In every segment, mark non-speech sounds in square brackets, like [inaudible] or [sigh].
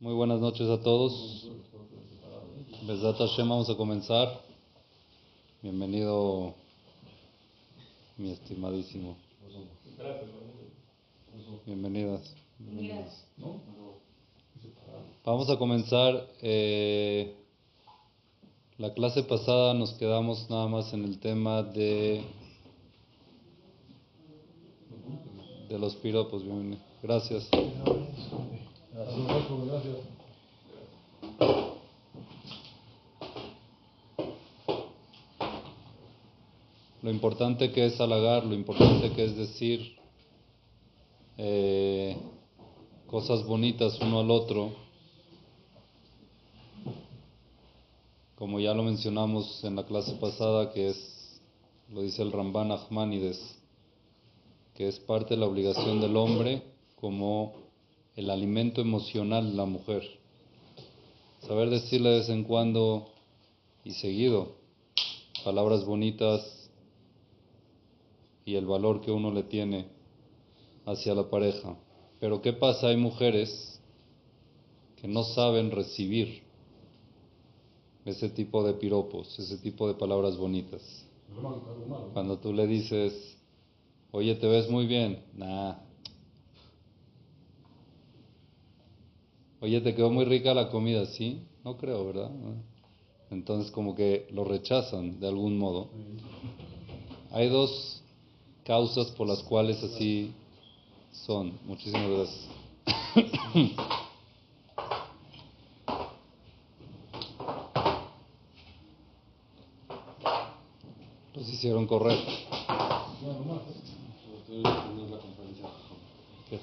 Muy buenas noches a todos. Besat Hashem, vamos a comenzar. Bienvenido, mi estimadísimo. Bienvenidas. Bienvenidas. Vamos a comenzar. eh, la clase pasada nos quedamos nada más en el tema de de los piropos. Bienvenido. Gracias. Lo importante que es halagar, lo importante que es decir eh, cosas bonitas uno al otro, como ya lo mencionamos en la clase pasada, que es, lo dice el Ramban Ahmanides, que es parte de la obligación del hombre como el alimento emocional de la mujer. Saber decirle de vez en cuando y seguido palabras bonitas y el valor que uno le tiene hacia la pareja. Pero ¿qué pasa? Hay mujeres que no saben recibir ese tipo de piropos, ese tipo de palabras bonitas. Cuando tú le dices, oye, te ves muy bien, nah. Oye, te quedó muy rica la comida, ¿sí? No creo, ¿verdad? Entonces como que lo rechazan de algún modo. Hay dos causas por las cuales así son. Muchísimas gracias. [coughs] Los hicieron correr. ¿Qué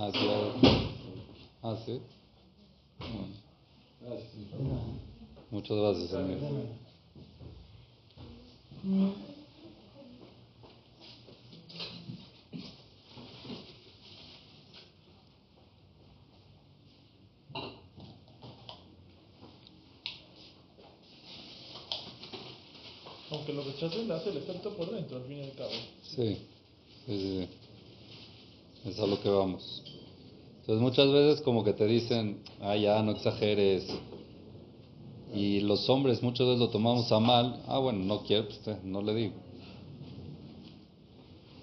Ah, sí. Bueno. Muchas gracias, amigo. Aunque lo rechacen, le hace el efecto por dentro, al fin y al cabo. Sí, sí, sí, sí. Es a lo que vamos. Entonces muchas veces como que te dicen, ah, ya, no exageres. Y los hombres muchas veces lo tomamos a mal. Ah, bueno, no quiero, pues no le digo.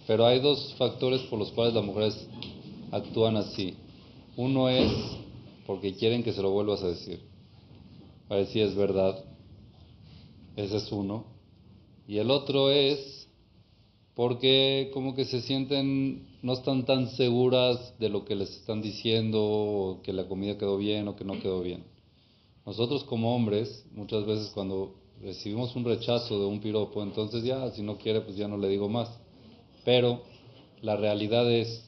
Pero hay dos factores por los cuales las mujeres actúan así. Uno es porque quieren que se lo vuelvas a decir. Para si es verdad. Ese es uno. Y el otro es porque como que se sienten, no están tan seguras de lo que les están diciendo, que la comida quedó bien o que no quedó bien. Nosotros como hombres, muchas veces cuando recibimos un rechazo de un piropo, entonces ya, si no quiere, pues ya no le digo más. Pero la realidad es,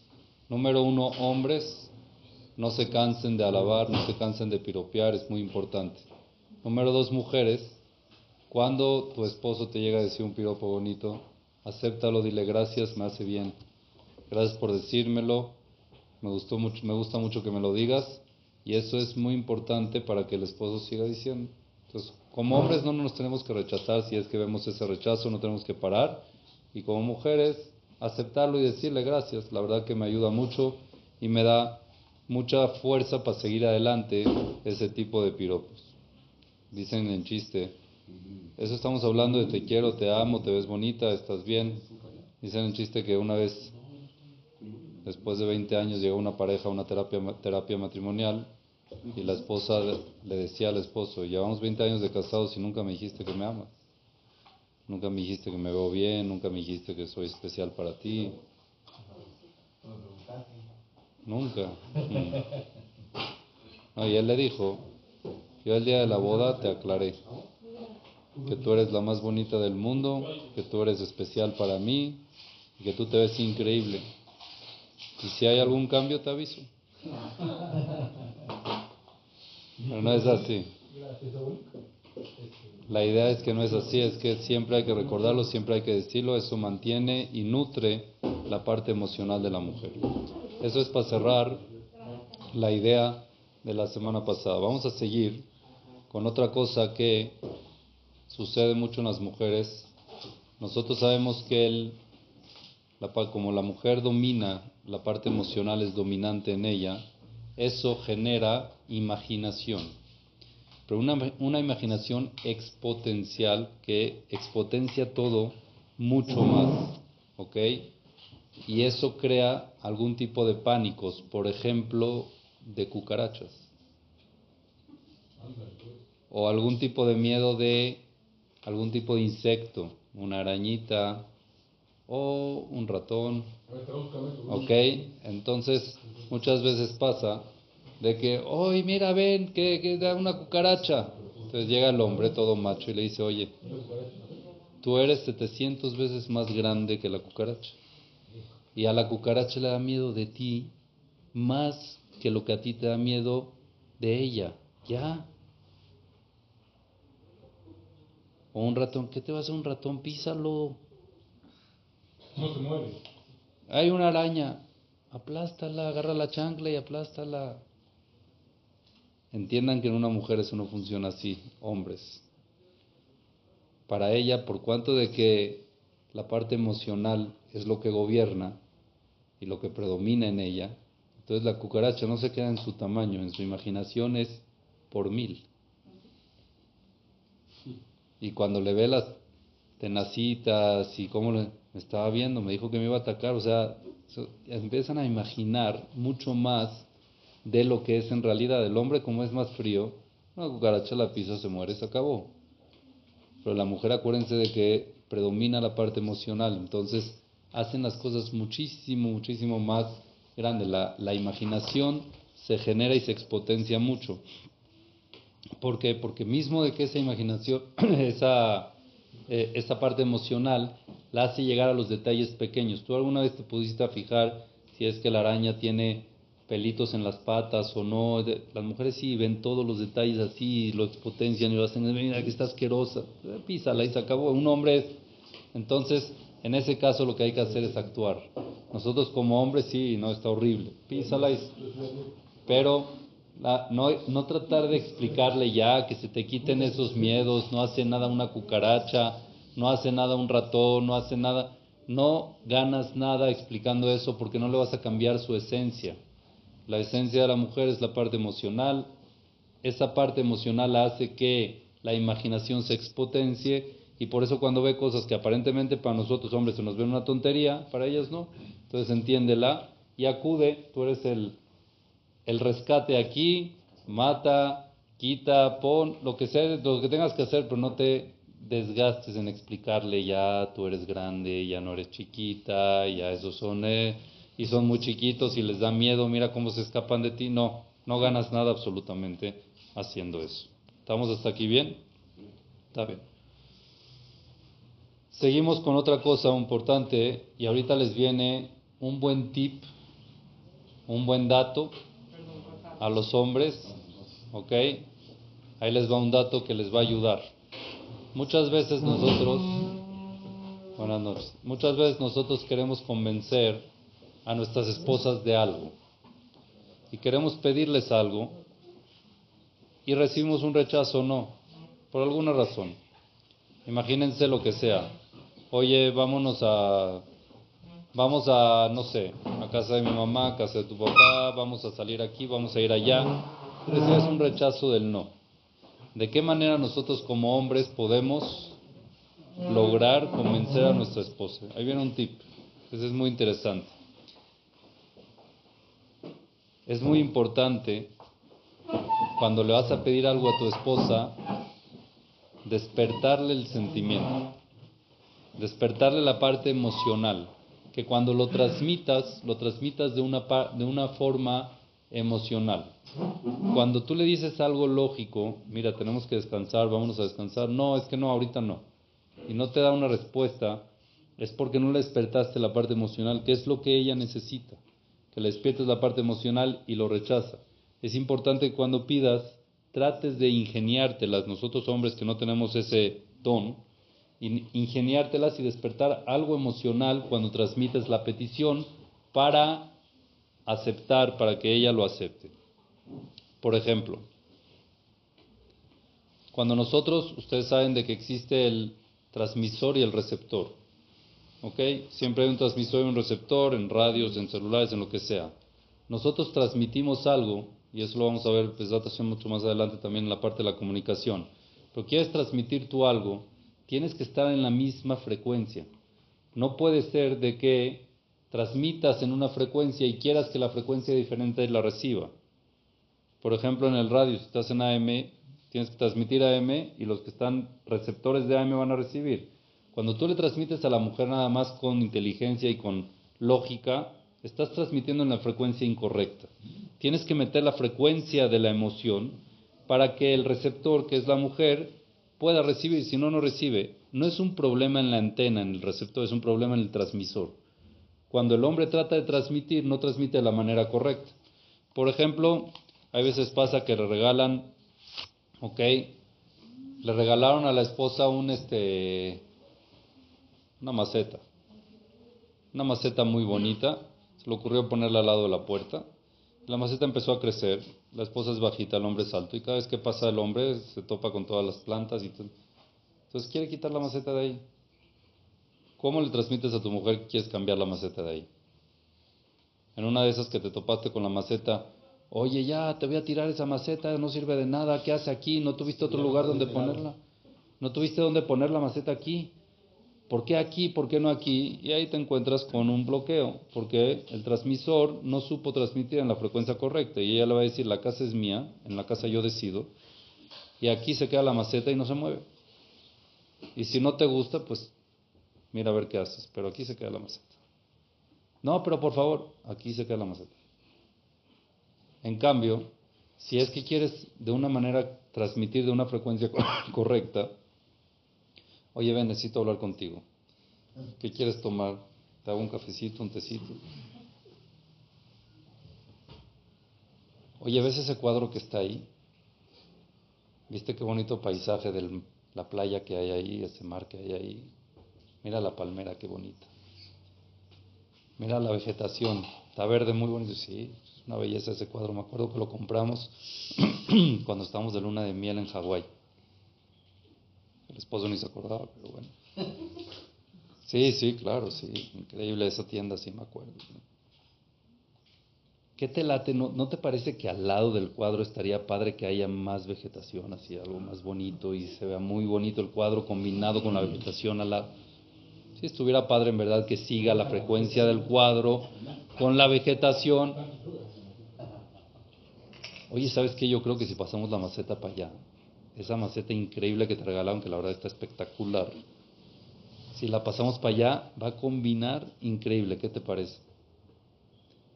número uno, hombres, no se cansen de alabar, no se cansen de piropear, es muy importante. Número dos, mujeres, cuando tu esposo te llega a decir un piropo bonito, acéptalo, dile gracias, me hace bien. Gracias por decírmelo. Me gustó mucho, me gusta mucho que me lo digas y eso es muy importante para que el esposo siga diciendo. Entonces, como hombres no nos tenemos que rechazar si es que vemos ese rechazo, no tenemos que parar y como mujeres aceptarlo y decirle gracias. La verdad que me ayuda mucho y me da mucha fuerza para seguir adelante ese tipo de piropos. Dicen en chiste, eso estamos hablando de te quiero, te amo, te ves bonita, estás bien. Dicen en chiste que una vez, después de 20 años, llegó una pareja a una terapia, terapia matrimonial y la esposa le decía al esposo, llevamos 20 años de casados y nunca me dijiste que me amas. Nunca me dijiste que me veo bien, nunca me dijiste que soy especial para ti. Nunca. No, y él le dijo, yo el día de la boda te aclaré que tú eres la más bonita del mundo, que tú eres especial para mí y que tú te ves increíble. Y si hay algún cambio te aviso. [laughs] Pero no es así. La idea es que no es así, es que siempre hay que recordarlo, siempre hay que decirlo, eso mantiene y nutre la parte emocional de la mujer. Eso es para cerrar la idea de la semana pasada. Vamos a seguir con otra cosa que sucede mucho en las mujeres. Nosotros sabemos que el, la, como la mujer domina la parte emocional es dominante en ella, eso genera imaginación. Pero una, una imaginación exponencial que expotencia todo mucho más, ¿ok? Y eso crea algún tipo de pánicos, por ejemplo, de cucarachas. O algún tipo de miedo de algún tipo de insecto, una arañita o un ratón. ¿Ok? Entonces, muchas veces pasa de que, hoy mira, ven, que, que da una cucaracha. Entonces llega el hombre todo macho y le dice, oye, tú eres 700 veces más grande que la cucaracha. Y a la cucaracha le da miedo de ti más que lo que a ti te da miedo de ella. Ya. O un ratón, ¿qué te va a hacer un ratón? Písalo. No se muere. Hay una araña, aplástala, agarra la chancla y aplástala. Entiendan que en una mujer eso no funciona así, hombres. Para ella, por cuanto de que la parte emocional es lo que gobierna y lo que predomina en ella, entonces la cucaracha no se queda en su tamaño, en su imaginación es por mil. Y cuando le ve las tenacitas y cómo le estaba viendo, me dijo que me iba a atacar, o sea, empiezan a imaginar mucho más de lo que es en realidad. El hombre como es más frío, una cucaracha la pisa, se muere, se acabó. Pero la mujer acuérdense de que predomina la parte emocional, entonces hacen las cosas muchísimo, muchísimo más grandes. La, la imaginación se genera y se expotencia mucho. ¿Por qué? Porque mismo de que esa imaginación, [clears throat] esa, eh, esa parte emocional, la hace llegar a los detalles pequeños. ¿Tú alguna vez te pudiste fijar si es que la araña tiene pelitos en las patas o no? Las mujeres sí ven todos los detalles así, lo expotencian y lo hacen, mira que está asquerosa, eh, písala y se acabó. Un hombre, entonces, en ese caso lo que hay que hacer es actuar. Nosotros como hombres sí, no, está horrible, písala y... Pero no, no tratar de explicarle ya que se te quiten esos miedos, no hace nada una cucaracha, no hace nada un ratón, no hace nada. No ganas nada explicando eso porque no le vas a cambiar su esencia. La esencia de la mujer es la parte emocional. Esa parte emocional hace que la imaginación se expotencie y por eso cuando ve cosas que aparentemente para nosotros hombres se nos ven una tontería, para ellas no. Entonces entiéndela y acude, tú eres el el rescate aquí, mata, quita, pon, lo que sea, lo que tengas que hacer, pero no te desgastes en explicarle ya tú eres grande, ya no eres chiquita, ya esos son eh, y son muy chiquitos y les da miedo, mira cómo se escapan de ti. No, no ganas nada absolutamente haciendo eso. ¿Estamos hasta aquí bien? Está bien. Seguimos con otra cosa importante y ahorita les viene un buen tip, un buen dato a los hombres, ¿ok? Ahí les va un dato que les va a ayudar. Muchas veces nosotros, buenas noches, muchas veces nosotros queremos convencer a nuestras esposas de algo y queremos pedirles algo y recibimos un rechazo o no, por alguna razón. Imagínense lo que sea. Oye, vámonos a vamos a, no sé, a casa de mi mamá, a casa de tu papá, vamos a salir aquí, vamos a ir allá. Es un rechazo del no. ¿De qué manera nosotros como hombres podemos lograr convencer a nuestra esposa? Ahí viene un tip. Ese es muy interesante. Es muy importante cuando le vas a pedir algo a tu esposa, despertarle el sentimiento, despertarle la parte emocional que cuando lo transmitas, lo transmitas de una, de una forma emocional. Cuando tú le dices algo lógico, mira, tenemos que descansar, vámonos a descansar, no, es que no, ahorita no, y no te da una respuesta, es porque no le despertaste la parte emocional, que es lo que ella necesita, que le despiertes la parte emocional y lo rechaza. Es importante que cuando pidas, trates de ingeniártelas, nosotros hombres que no tenemos ese don, ingeniártelas y despertar algo emocional cuando transmites la petición para aceptar, para que ella lo acepte. Por ejemplo, cuando nosotros, ustedes saben de que existe el transmisor y el receptor. ¿ok? Siempre hay un transmisor y un receptor en radios, en celulares, en lo que sea. Nosotros transmitimos algo, y eso lo vamos a ver pues, mucho más adelante también en la parte de la comunicación. Pero quieres transmitir tú algo, tienes que estar en la misma frecuencia. No puede ser de que transmitas en una frecuencia y quieras que la frecuencia diferente la reciba. Por ejemplo, en el radio, si estás en AM, tienes que transmitir AM y los que están receptores de AM van a recibir. Cuando tú le transmites a la mujer nada más con inteligencia y con lógica, estás transmitiendo en la frecuencia incorrecta. Tienes que meter la frecuencia de la emoción para que el receptor, que es la mujer, pueda recibir. Si no, no recibe. No es un problema en la antena, en el receptor, es un problema en el transmisor. Cuando el hombre trata de transmitir, no transmite de la manera correcta. Por ejemplo, hay veces pasa que le regalan, ok, le regalaron a la esposa un este, una maceta, una maceta muy bonita, se le ocurrió ponerla al lado de la puerta, la maceta empezó a crecer, la esposa es bajita, el hombre es alto, y cada vez que pasa el hombre se topa con todas las plantas y entonces quiere quitar la maceta de ahí. ¿Cómo le transmites a tu mujer que quieres cambiar la maceta de ahí? En una de esas que te topaste con la maceta, oye, ya te voy a tirar esa maceta, no sirve de nada, ¿qué hace aquí? ¿No tuviste otro lugar donde ponerla? ¿No tuviste dónde poner la maceta aquí? ¿Por qué aquí? ¿Por qué no aquí? Y ahí te encuentras con un bloqueo, porque el transmisor no supo transmitir en la frecuencia correcta. Y ella le va a decir, la casa es mía, en la casa yo decido, y aquí se queda la maceta y no se mueve. Y si no te gusta, pues mira a ver qué haces, pero aquí se queda la maceta. No, pero por favor, aquí se queda la maceta. En cambio, si es que quieres de una manera transmitir de una frecuencia [laughs] correcta, oye, ven, necesito hablar contigo. ¿Qué quieres tomar? ¿Te hago un cafecito, un tecito? Oye, ¿ves ese cuadro que está ahí? ¿Viste qué bonito paisaje de la playa que hay ahí, ese mar que hay ahí? Mira la palmera, qué bonita. Mira la vegetación, está verde, muy bonito. Sí, es una belleza ese cuadro. Me acuerdo que lo compramos [clears throat] cuando estábamos de luna de miel en Hawái. El esposo ni se acordaba, pero bueno. [laughs] Sí, sí, claro, sí. Increíble esa tienda, sí me acuerdo. ¿Qué te late? ¿No, ¿No, te parece que al lado del cuadro estaría padre que haya más vegetación, así algo más bonito y se vea muy bonito el cuadro combinado con la vegetación al lado? Si estuviera padre en verdad que siga la frecuencia del cuadro con la vegetación. Oye, ¿sabes qué? Yo creo que si pasamos la maceta para allá, esa maceta increíble que te regalaron, que la verdad está espectacular, si la pasamos para allá, va a combinar increíble. ¿Qué te parece?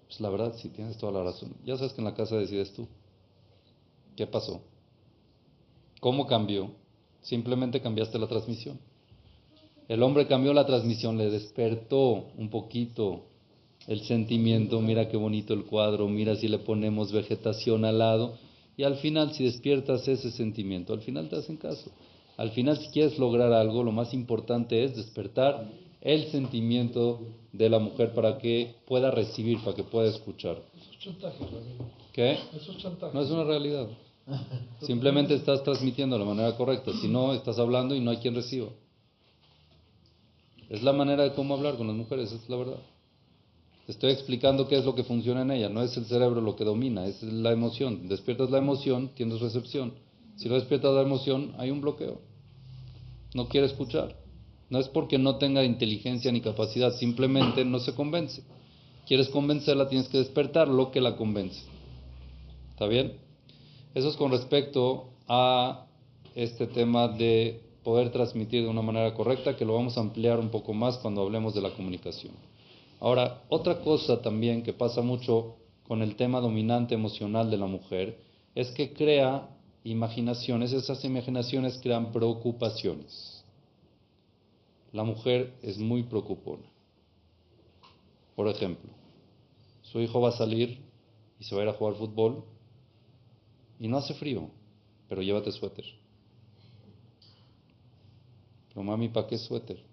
Pues la verdad, sí, tienes toda la razón. Ya sabes que en la casa decides tú. ¿Qué pasó? ¿Cómo cambió? Simplemente cambiaste la transmisión. El hombre cambió la transmisión, le despertó un poquito el sentimiento, mira qué bonito el cuadro, mira si le ponemos vegetación al lado, y al final si despiertas ese sentimiento, al final te hacen caso. Al final si quieres lograr algo, lo más importante es despertar el sentimiento de la mujer para que pueda recibir, para que pueda escuchar. Eso es chantaje, ¿Qué? Eso es chantaje. No es una realidad. Simplemente estás transmitiendo de la manera correcta. Si no, estás hablando y no hay quien reciba. Es la manera de cómo hablar con las mujeres, es la verdad. Estoy explicando qué es lo que funciona en ella, no es el cerebro lo que domina, es la emoción. Despiertas la emoción, tienes recepción. Si no despiertas la emoción, hay un bloqueo. No quiere escuchar. No es porque no tenga inteligencia ni capacidad, simplemente no se convence. Quieres convencerla, tienes que despertar lo que la convence. ¿Está bien? Eso es con respecto a este tema de poder transmitir de una manera correcta, que lo vamos a ampliar un poco más cuando hablemos de la comunicación. Ahora, otra cosa también que pasa mucho con el tema dominante emocional de la mujer es que crea imaginaciones, esas imaginaciones crean preocupaciones. La mujer es muy preocupona. Por ejemplo, su hijo va a salir y se va a ir a jugar fútbol y no hace frío, pero llévate suéter. Pero mami, ¿para qué suéter?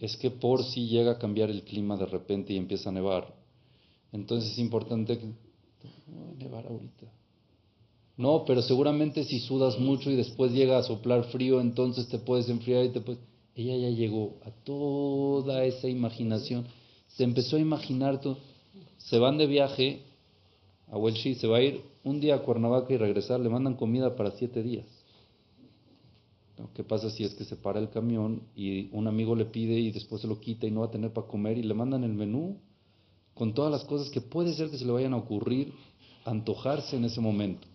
Es que por si llega a cambiar el clima de repente y empieza a nevar, entonces es importante que... No va a nevar ahorita. No, pero seguramente si sudas mucho y después llega a soplar frío, entonces te puedes enfriar y te puedes... ella ya llegó a toda esa imaginación. Se empezó a imaginar todo. Se van de viaje a Welshi, se va a ir un día a Cuernavaca y regresar, le mandan comida para siete días. ¿Qué pasa si es que se para el camión y un amigo le pide y después se lo quita y no va a tener para comer y le mandan el menú con todas las cosas que puede ser que se le vayan a ocurrir, antojarse en ese momento?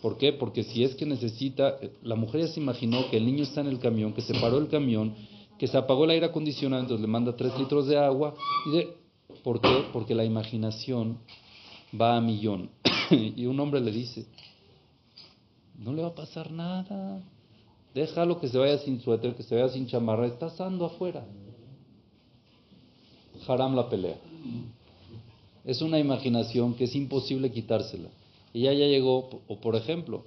¿Por qué? Porque si es que necesita, la mujer ya se imaginó que el niño está en el camión, que se paró el camión, que se apagó el aire acondicionado, entonces le manda tres litros de agua. Y de, ¿Por qué? Porque la imaginación va a millón. [coughs] y un hombre le dice, no le va a pasar nada. Déjalo que se vaya sin suéter, que se vaya sin chamarra, está asando afuera. Haram la pelea. Es una imaginación que es imposible quitársela. Y ya, ya llegó, o por ejemplo,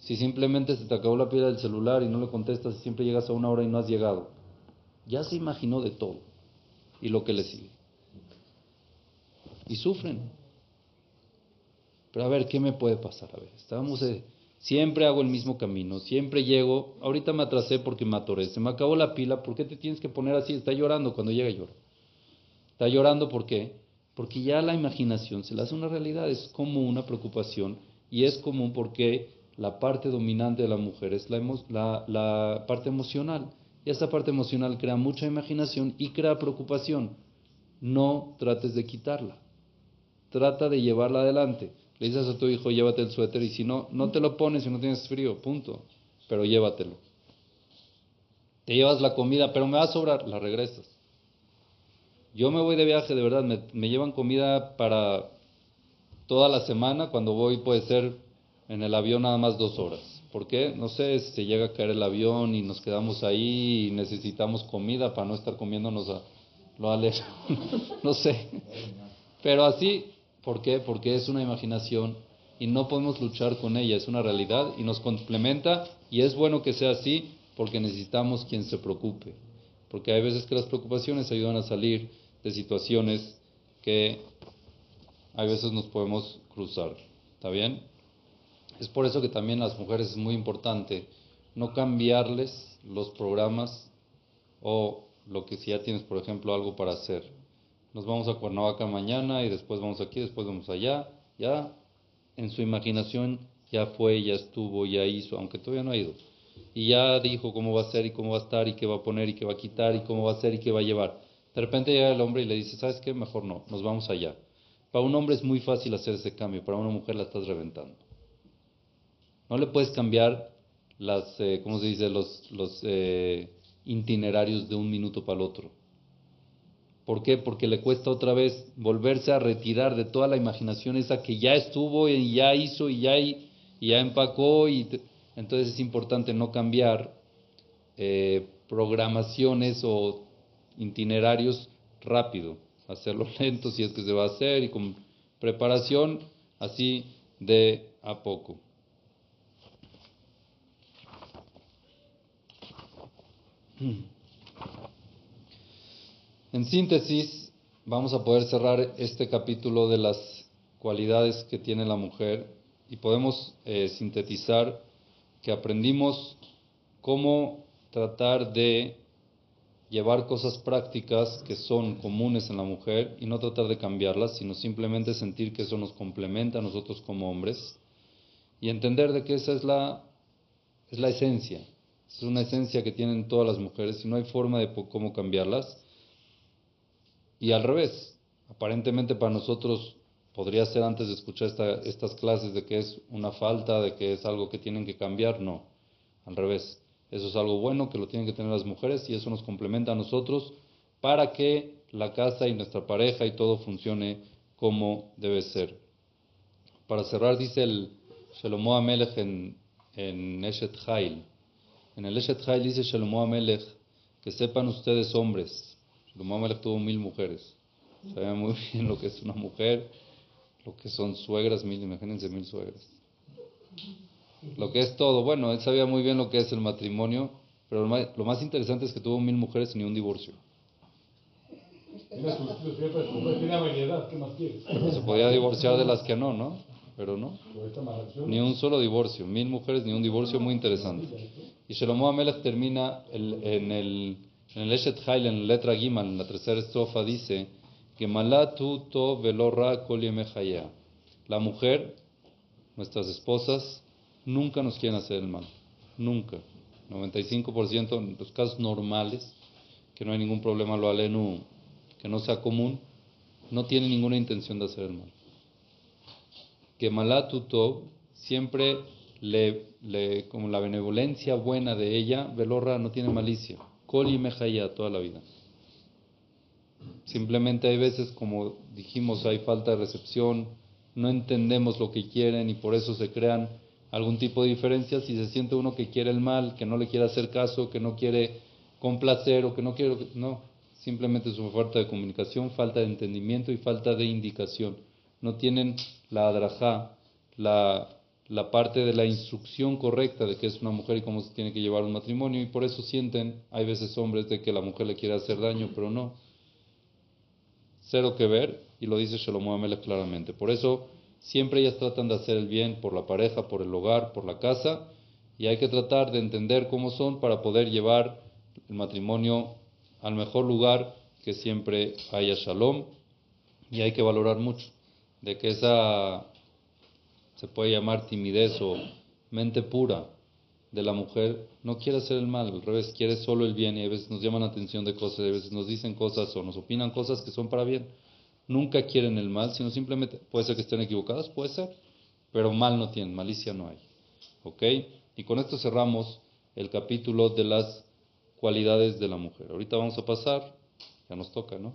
si simplemente se te acabó la pila del celular y no le contestas y siempre llegas a una hora y no has llegado, ya se imaginó de todo y lo que le sigue. Y sufren. Pero a ver, ¿qué me puede pasar? A ver, estábamos, siempre hago el mismo camino, siempre llego, ahorita me atrasé porque me atoré, se me acabó la pila, ¿por qué te tienes que poner así? Está llorando, cuando llega llora. Está llorando ¿por qué? Porque ya la imaginación se le hace una realidad, es como una preocupación y es común porque la parte dominante de la mujer es la, la, parte emocional. Y esa parte emocional crea mucha imaginación y crea preocupación. No trates de quitarla. Trata de llevarla adelante. Le dices a tu hijo, llévate el suéter y si no, no te lo pones si no tienes frío, punto. Pero llévatelo. Te llevas la comida, pero me va a sobrar, la regresas. Yo me voy de viaje, de verdad, me, llevan comida para toda la semana, cuando voy puede ser en el avión nada más dos horas. ¿Por qué? No sé, se llega a caer el avión y nos quedamos ahí y necesitamos comida para no estar comiéndonos a, lo alejo. [laughs] no sé. Pero así, ¿por qué? Porque es una imaginación y no podemos luchar con ella, es una realidad y nos complementa y es bueno que sea así porque necesitamos quien se preocupe. Porque hay veces que las preocupaciones ayudan a salir de situaciones que a veces nos podemos cruzar. ¿Está bien? Es por eso que también las mujeres es muy importante no cambiarles los programas o lo que si ya tienes, por ejemplo, algo para hacer. Nos vamos a Cuernavaca mañana y después vamos aquí, después vamos allá. Ya en su imaginación ya fue, ya estuvo, ya hizo, aunque todavía no ha ido. Y ya dijo cómo va a ser y cómo va a estar y qué va a poner y qué va a quitar y cómo va a ser y qué va a llevar. De repente llega el hombre y le dice, ¿sabes qué? Mejor no, nos vamos allá. Para un hombre es muy fácil hacer ese cambio, para una mujer la estás reventando. No le puedes cambiar las, eh, ¿cómo se dice? Los, los eh, itinerarios de un minuto para el otro. ¿Por qué? Porque le cuesta otra vez volverse a retirar de toda la imaginación esa que ya estuvo y ya hizo y ya, y ya empacó. y Entonces es importante no cambiar eh, programaciones o itinerarios rápido, hacerlo [laughs] lento si es que se va a hacer y con preparación así de a poco. [clears throat] En síntesis, vamos a poder cerrar este capítulo de las cualidades que tiene la mujer y podemos eh, sintetizar que aprendimos cómo tratar de llevar cosas prácticas que son comunes en la mujer y no tratar de cambiarlas, sino simplemente sentir que eso nos complementa a nosotros como hombres y entender de que esa es la, es la esencia. Es una esencia que tienen todas las mujeres y no hay forma de cómo cambiarlas. Y al revés, aparentemente para nosotros podría ser antes de escuchar estas clases de que es una falta, de que es algo que tienen que cambiar, no, al revés eso es algo bueno que lo tienen que tener las mujeres y eso nos complementa a nosotros para que la casa y nuestra pareja y todo funcione como debe ser. Para cerrar, dice el Shalomo Amelech en, en Eshet Hail. En el Eshet Hail dice Shalomo Amelech que sepan ustedes hombres. Shalomo Amelech tuvo mil mujeres. Saben muy [laughs] bien lo que es una mujer, lo que son suegras, mil, imagínense mil suegras lo que es todo. Bueno, él sabía muy bien lo que es el matrimonio, pero lo más, interesante es que tuvo mil mujeres y ni un divorcio. Se podía divorciar de las que no, ¿no? pero no. Ni un solo divorcio, mil mujeres, ni un divorcio muy interesante. Y Shlomo Amelech termina en el en el Eshet Hail, en la letra Gimal, en la tercera estrofa, dice que Malatu to velorra La mujer, nuestras esposas, nunca nos quieren hacer el mal. Nunca. 95% en los casos normales, que no hay ningún problema, lo alenu, que no sea común, no tiene ninguna intención de hacer el mal. Que Malatu to siempre le, le, como la benevolencia buena de ella, velorra no tiene malicia. Col y Mejaya toda la vida. Simplemente hay veces, como dijimos, hay falta de recepción, no entendemos lo que quieren y por eso se crean algún tipo de diferencias y se siente uno que quiere el mal, que no le quiere hacer caso, que no quiere complacer o que no quiere... No, simplemente es una falta de comunicación, falta de entendimiento y falta de indicación. No tienen la adrajá, la la parte de la instrucción correcta de qué es una mujer y cómo se tiene que llevar un matrimonio y por eso sienten, hay veces hombres, de que la mujer le quiere hacer daño, pero no. Cero que ver y lo dice Shlomo Amelech claramente. Por eso siempre ellas tratan de hacer el bien por la pareja, por el hogar, por la casa y hay que tratar de entender cómo son para poder llevar el matrimonio al mejor lugar que siempre haya shalom y hay que valorar mucho de que esa se puede llamar timidez o mente pura de la mujer, no quiere hacer el mal, al revés, quiere solo el bien y a veces nos llaman la atención de cosas, a veces nos dicen cosas o nos opinan cosas que son para bien. Nunca quieren el mal, sino simplemente, puede ser que estén equivocadas, puede ser, pero mal no tienen, malicia no hay. ¿Ok? Y con esto cerramos el capítulo de las cualidades de la mujer. Ahorita vamos a pasar, ya nos toca, ¿no?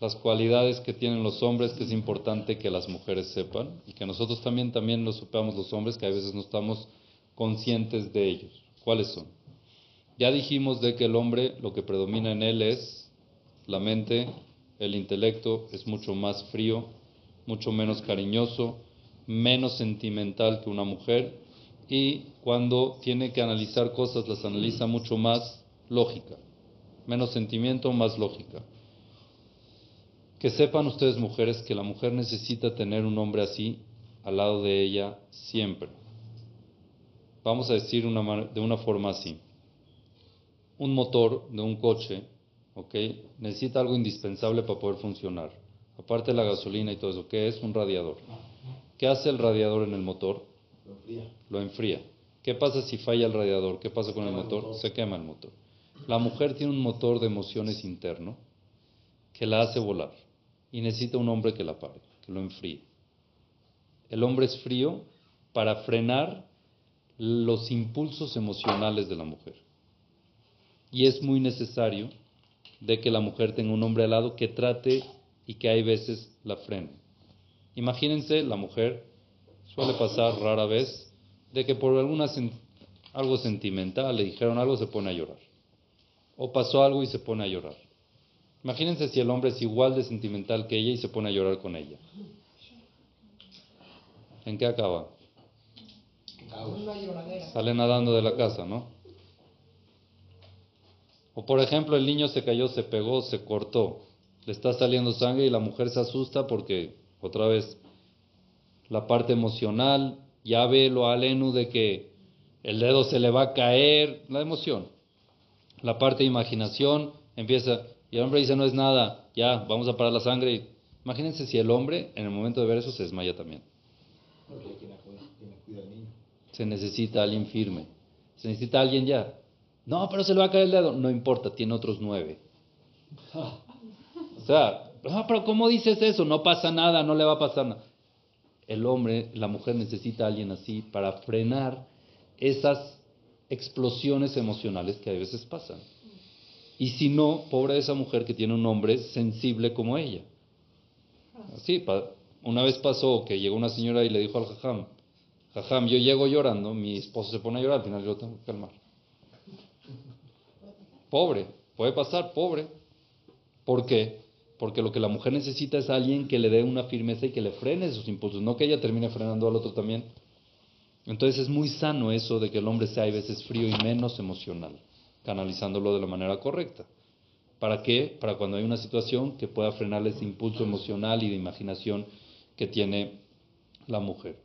Las cualidades que tienen los hombres que es importante que las mujeres sepan y que nosotros también también lo supamos los hombres que a veces no estamos conscientes de ellos. ¿Cuáles son? Ya dijimos de que el hombre lo que predomina en él es la mente, el intelecto es mucho más frío, mucho menos cariñoso, menos sentimental que una mujer y cuando tiene que analizar cosas las analiza mucho más lógica, menos sentimiento, más lógica. Que sepan ustedes mujeres que la mujer necesita tener un hombre así al lado de ella siempre. Vamos a decir de una forma así. Un motor de un coche, ¿ok? Necesita algo indispensable para poder funcionar. Aparte de la gasolina y todo eso, ¿qué es? Un radiador. ¿Qué hace el radiador en el motor? Lo enfría. Lo enfría. ¿Qué pasa si falla el radiador? ¿Qué pasa con el motor? Se quema el motor. La mujer tiene un motor de emociones interno que la hace volar y necesita un hombre que la pare, que lo enfríe. El hombre es frío para frenar los impulsos emocionales de la mujer. Y es muy necesario de que la mujer tenga un hombre al lado que trate y que hay veces la frene. Imagínense, la mujer suele pasar rara vez de que por alguna algo sentimental le dijeron algo se pone a llorar. O pasó algo y se pone a llorar. Imagínense si el hombre es igual de sentimental que ella y se pone a llorar con ella. ¿En qué acaba? Sale nadando de la casa, ¿no? O por ejemplo, el niño se cayó, se pegó, se cortó, le está saliendo sangre y la mujer se asusta porque, otra vez, la parte emocional, ya ve lo alenu de que el dedo se le va a caer, la emoción. La parte de imaginación empieza, y el hombre dice, no es nada, ya, vamos a parar la sangre. Imagínense si el hombre, en el momento de ver eso, se desmaya también. Se necesita alguien firme. Se necesita alguien ya. No, pero se le va a caer el dedo. No importa, tiene otros nueve. O sea, pero ¿cómo dices eso? No pasa nada, no le va a pasar nada. El hombre, la mujer necesita a alguien así para frenar esas explosiones emocionales que a veces pasan. Y si no, pobre esa mujer que tiene un hombre sensible como ella. Sí, una vez pasó que llegó una señora y le dijo al jajam, jajam, yo llego llorando, mi esposo se pone a llorar, al final yo tengo que calmar. Pobre, puede pasar, pobre. ¿Por qué? Porque lo que la mujer necesita es alguien que le dé una firmeza y que le frene sus impulsos, no que ella termine frenando al otro también. Entonces es muy sano eso de que el hombre sea a veces frío y menos emocional canalizándolo de la manera correcta. ¿Para qué? Para cuando hay una situación que pueda frenar ese impulso emocional y de imaginación que tiene la mujer.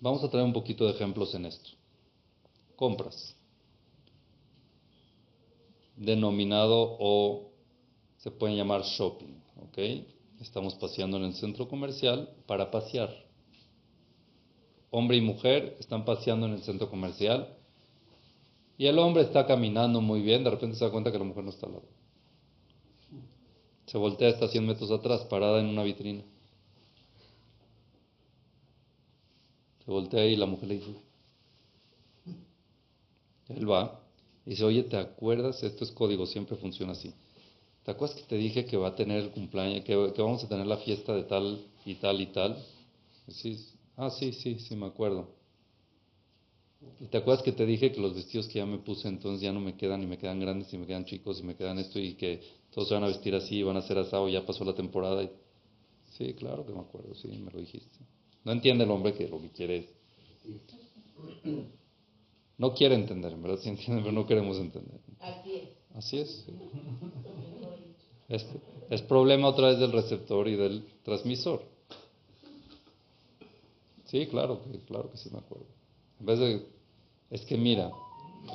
Vamos a traer un poquito de ejemplos en esto. Compras. Denominado o se pueden llamar shopping, ¿ok? Estamos paseando en el centro comercial para pasear. Hombre y mujer están paseando en el centro comercial y el hombre está caminando muy bien, de repente se da cuenta que la mujer no está al lado. Se voltea, está 100 metros atrás, parada en una vitrina. Se voltea y la mujer le dice, él va y dice, oye, ¿te acuerdas? Esto es código, siempre funciona así. ¿Te acuerdas que te dije que va a tener el cumpleaños, que, vamos a tener la fiesta de tal y tal y tal? Sí, ah, sí, sí, sí, me acuerdo. ¿Y te acuerdas que te dije que los vestidos que ya me puse entonces ya no me quedan y me quedan grandes y me quedan chicos y me quedan esto y que todos se van a vestir así y van a ser asado, ya pasó la temporada? Sí, claro que me acuerdo, sí, me lo dijiste. No entiende el hombre que lo que quiere es... [clears throat] No quiere entender, en verdad sí entiende, pero no queremos entender. Así es. Así es. Es, problema otra vez del receptor y del transmisor. Sí, claro, claro que sí me acuerdo. Es que mira,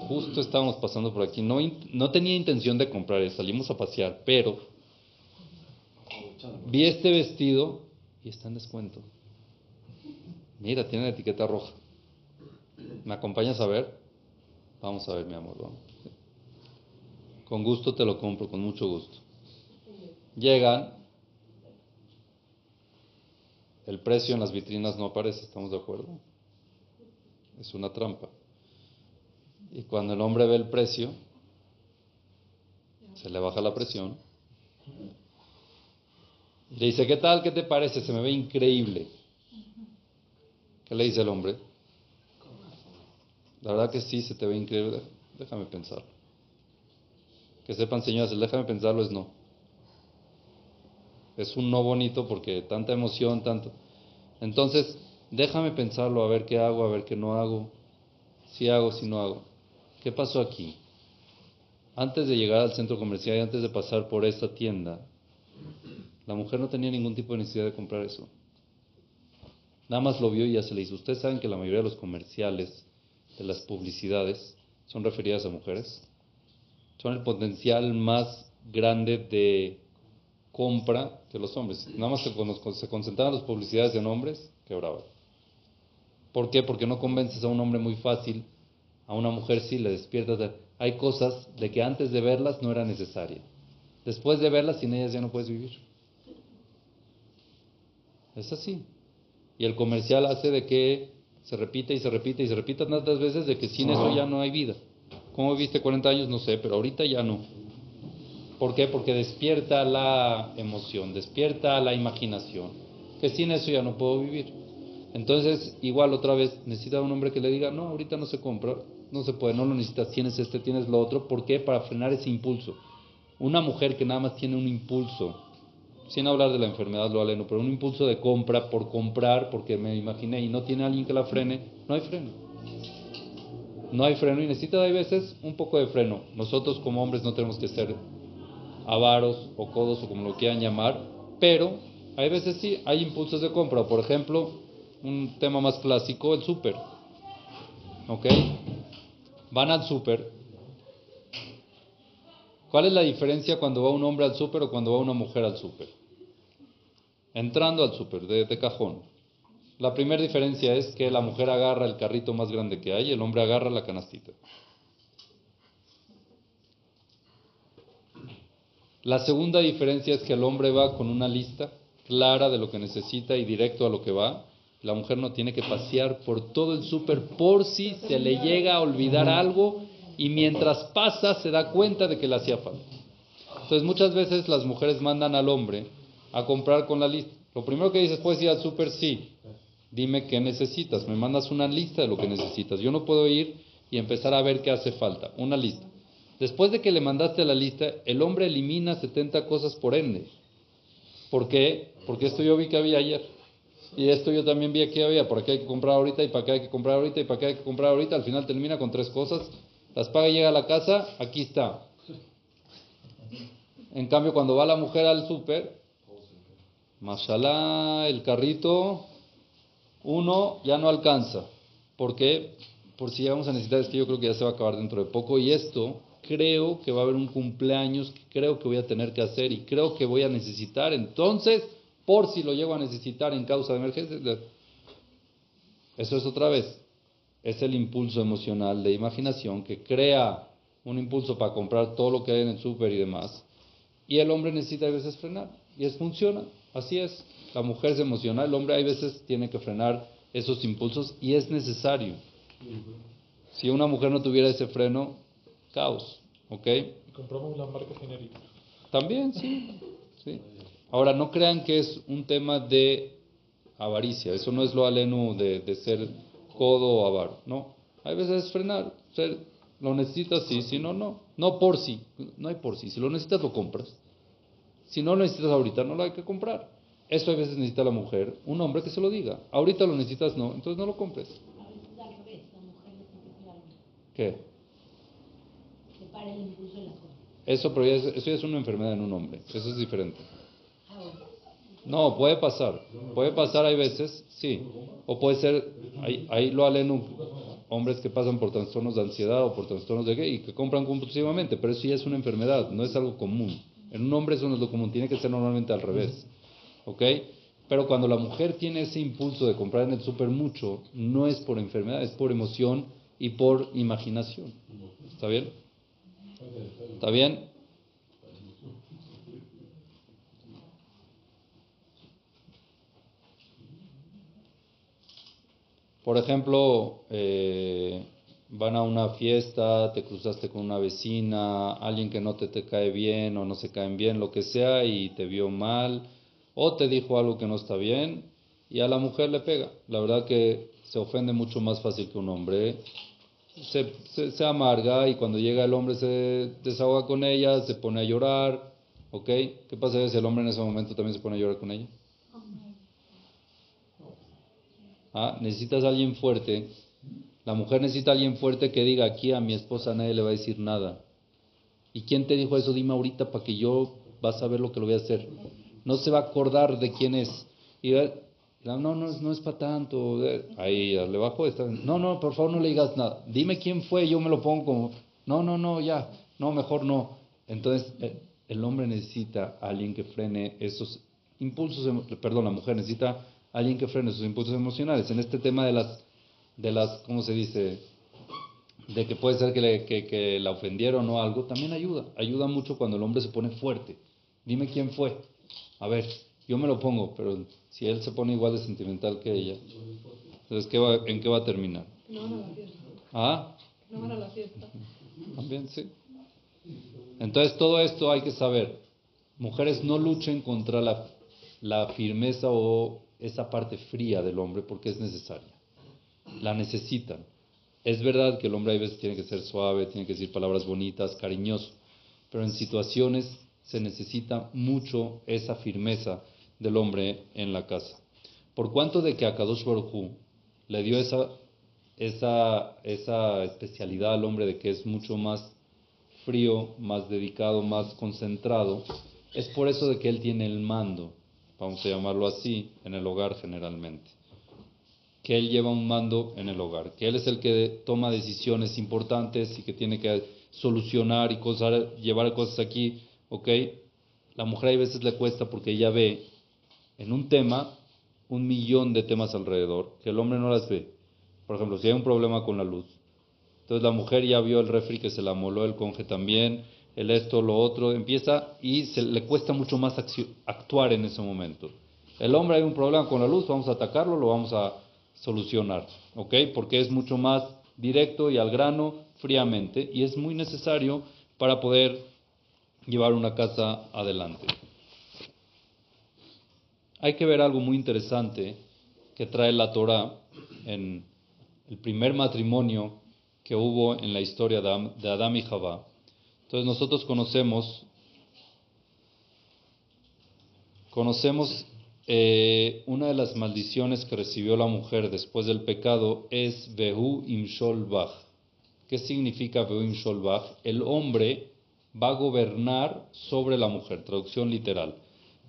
justo estábamos pasando por aquí, no, no tenía intención de comprar, salimos a pasear, pero vi este vestido y está en descuento. Mira, tiene la etiqueta roja. ¿Me acompañas a ver? Vamos a ver, mi amor, vamos. Con gusto te lo compro, con mucho gusto. Llegan, el precio en las vitrinas no aparece, ¿estamos de acuerdo? Es una trampa. Y cuando el hombre ve el precio, se le baja la presión. Y le dice, ¿qué tal? ¿Qué te parece? Se me ve increíble. ¿Qué le dice el hombre? La verdad que sí, se te ve increíble. Déjame pensarlo. Que sepan, señoras, el déjame pensarlo es no. Es un no bonito porque tanta emoción, tanto. Entonces, déjame pensarlo, a ver qué hago, a ver qué no hago. Si hago, si no hago. ¿Qué pasó aquí? Antes de llegar al centro comercial y antes de pasar por esta tienda, la mujer no tenía ningún tipo de necesidad de comprar eso. Nada más lo vio y ya se le hizo. Ustedes saben que la mayoría de los comerciales, de las publicidades, son referidas a mujeres. Son el potencial más grande de compra que los hombres. Nada más se, se concentraban las publicidades en hombres, quebraban. ¿Por qué? Porque no convences a un hombre muy fácil, a una mujer sí le despiertas. Hay cosas de que antes de verlas no era necesaria. Después de verlas, sin ellas ya no puedes vivir. Es así. Y el comercial hace de que se repite y se repite y se repita tantas veces de que sin eso ya no hay vida. ¿Cómo viste 40 años? No sé, pero ahorita ya no. ¿Por qué? Porque despierta la emoción, despierta la imaginación. Que sin eso ya no puedo vivir. Entonces, igual otra vez, necesita un hombre que le diga, no, ahorita no se compra, no se puede, no lo necesitas, tienes este, tienes lo otro. ¿Por qué? Para frenar ese impulso. Una mujer que nada más tiene un impulso sin hablar de la enfermedad lo aleno, pero un impulso de compra por comprar, porque me imaginé y no tiene alguien que la frene, no hay freno. No hay freno y necesita hay veces un poco de freno. Nosotros como hombres no tenemos que ser avaros o codos o como lo quieran llamar, pero hay veces sí hay impulsos de compra. Por ejemplo, un tema más clásico, el súper. ¿Ok? Van al súper ¿Cuál es la diferencia cuando va un hombre al súper o cuando va una mujer al súper? Entrando al súper, de, cajón. La primera diferencia es que la mujer agarra el carrito más grande que hay y el hombre agarra la canastita. La segunda diferencia es que el hombre va con una lista clara de lo que necesita y directo a lo que va. La mujer no tiene que pasear por todo el súper por si se le llega a olvidar algo y mientras pasa se da cuenta de que le hacía falta. Entonces muchas veces las mujeres mandan al hombre a comprar con la lista. Lo primero que dices, ¿puedes ir al súper? Sí. Dime qué necesitas. Me mandas una lista de lo que necesitas. Yo no puedo ir y empezar a ver qué hace falta. Una lista. Después de que le mandaste la lista, el hombre elimina 70 cosas por ende. ¿Por qué? Porque esto yo vi que había ayer. Y esto yo también vi que había. Por qué hay que comprar ahorita y para qué hay que comprar ahorita y para qué hay que comprar ahorita. Al final termina con tres cosas las paga y llega a la casa, aquí está. En cambio, cuando va la mujer al súper, mashallah, el carrito Uno ya no alcanza. ¿Por qué? Por si llegamos a necesitar, es que yo creo que ya se va a acabar dentro de poco. Y esto, creo que va a haber un cumpleaños que creo que voy a tener que hacer y creo que voy a necesitar. Entonces, por si lo llego a necesitar en causa de emergencia. Eso es otra vez. Es el impulso emocional de imaginación que crea un impulso para comprar todo lo que hay en el súper y demás. Y el hombre necesita a veces frenar. Y es funciona. Así es. La mujer es emocional, el hombre a veces tiene que frenar esos impulsos y es necesario. Si una mujer no tuviera ese freno, caos. ¿Ok? Compramos la marca genérica. También, sí. sí. Ahora, no crean que es un tema de avaricia. Eso no es lo aleno de, de ser codo o avaro. No. Hay veces es frenar. Ser, lo necesitas, sí. Si no, no. No por sí. No hay por sí. Si lo necesitas, lo compras. Si no lo necesitas ahorita, no lo hay que comprar. Eso a veces necesita la mujer, un hombre que se lo diga. Ahorita lo necesitas, no, entonces no lo compres. ¿Qué? Eso, pero eso ya es una enfermedad en un hombre, eso es diferente. No, puede pasar, puede pasar hay veces, sí, o puede ser, ahí, ahí lo alen hombres que pasan por trastornos de ansiedad o por trastornos de gay y que compran compulsivamente, pero eso ya es una enfermedad, no es algo común. En un hombre eso no es lo común, tiene que ser normalmente al revés. ¿Ok? Pero cuando la mujer tiene ese impulso de comprar en el súper mucho, no es por enfermedad, es por emoción y por imaginación. ¿Está bien? ¿Está bien? Por ejemplo, eh, van a una fiesta, te cruzaste con una vecina, alguien que no te, cae bien o no se caen bien, lo que sea, y te vio mal, o te dijo algo que no está bien, y a la mujer le pega. La verdad que se ofende mucho más fácil que un hombre. Se, se, amarga y cuando llega el hombre se desahoga con ella, se pone a llorar, ¿ok? ¿Qué pasa si el hombre en ese momento también se pone a llorar con ella? Ah, necesitas a alguien fuerte la mujer necesita alguien fuerte que diga aquí a mi esposa nadie le va a decir nada. ¿Y quién te dijo eso? Dime ahorita para que yo vas a ver lo que lo voy a hacer. No se va a acordar de quién es. Y no, no, no es para tanto. Ahí le bajo. No, no, por favor no le digas nada. Dime quién fue, yo me lo pongo como. No, no, no, ya. No, mejor no. Entonces, eh, el hombre necesita a alguien que frene esos impulsos, perdón, la mujer necesita alguien que frene esos impulsos emocionales. En este tema de las de las, ¿cómo se dice? De que puede ser que, le, que, la ofendieron o algo, también ayuda. Ayuda mucho cuando el hombre se pone fuerte. Dime quién fue. A ver, yo me lo pongo, pero si él se pone igual de sentimental que ella, entonces ¿qué va, ¿en qué va a terminar? No van a la fiesta. ¿Ah? No van a la fiesta. También, sí. Entonces todo esto hay que saber. Mujeres no luchen contra la, la firmeza o esa parte fría del hombre porque es necesaria la necesitan. Es verdad que el hombre a veces tiene que ser suave, tiene que decir palabras bonitas, cariñoso, pero en situaciones se necesita mucho esa firmeza del hombre en la casa. Por cuanto de que a Kadosh Baruj le dio esa, esa, esa especialidad al hombre de que es mucho más frío, más dedicado, más concentrado, es por eso de que él tiene el mando, vamos a llamarlo así, en el hogar generalmente que él lleva un mando en el hogar, que él es el que toma decisiones importantes y que tiene que solucionar y cosas, llevar cosas aquí, ¿ok? La mujer a veces le cuesta porque ella ve en un tema un millón de temas alrededor que el hombre no las ve. Por ejemplo, si hay un problema con la luz, entonces la mujer ya vio el refri que se la moló, el conge también, el esto, lo otro, empieza y se le cuesta mucho más actuar en ese momento. El hombre hay un problema con la luz, vamos a atacarlo, lo vamos a solucionar, ¿ok? Porque es mucho más directo y al grano fríamente y es muy necesario para poder llevar una casa adelante. Hay que ver algo muy interesante que trae la Torah en el primer matrimonio que hubo en la historia de Adán y Jabá. Entonces nosotros conocemos conocemos eh, una de las maldiciones que recibió la mujer después del pecado es Behu Imshol. ¿Qué significa Behu Imshol Bach? El hombre va a gobernar sobre la mujer, traducción literal.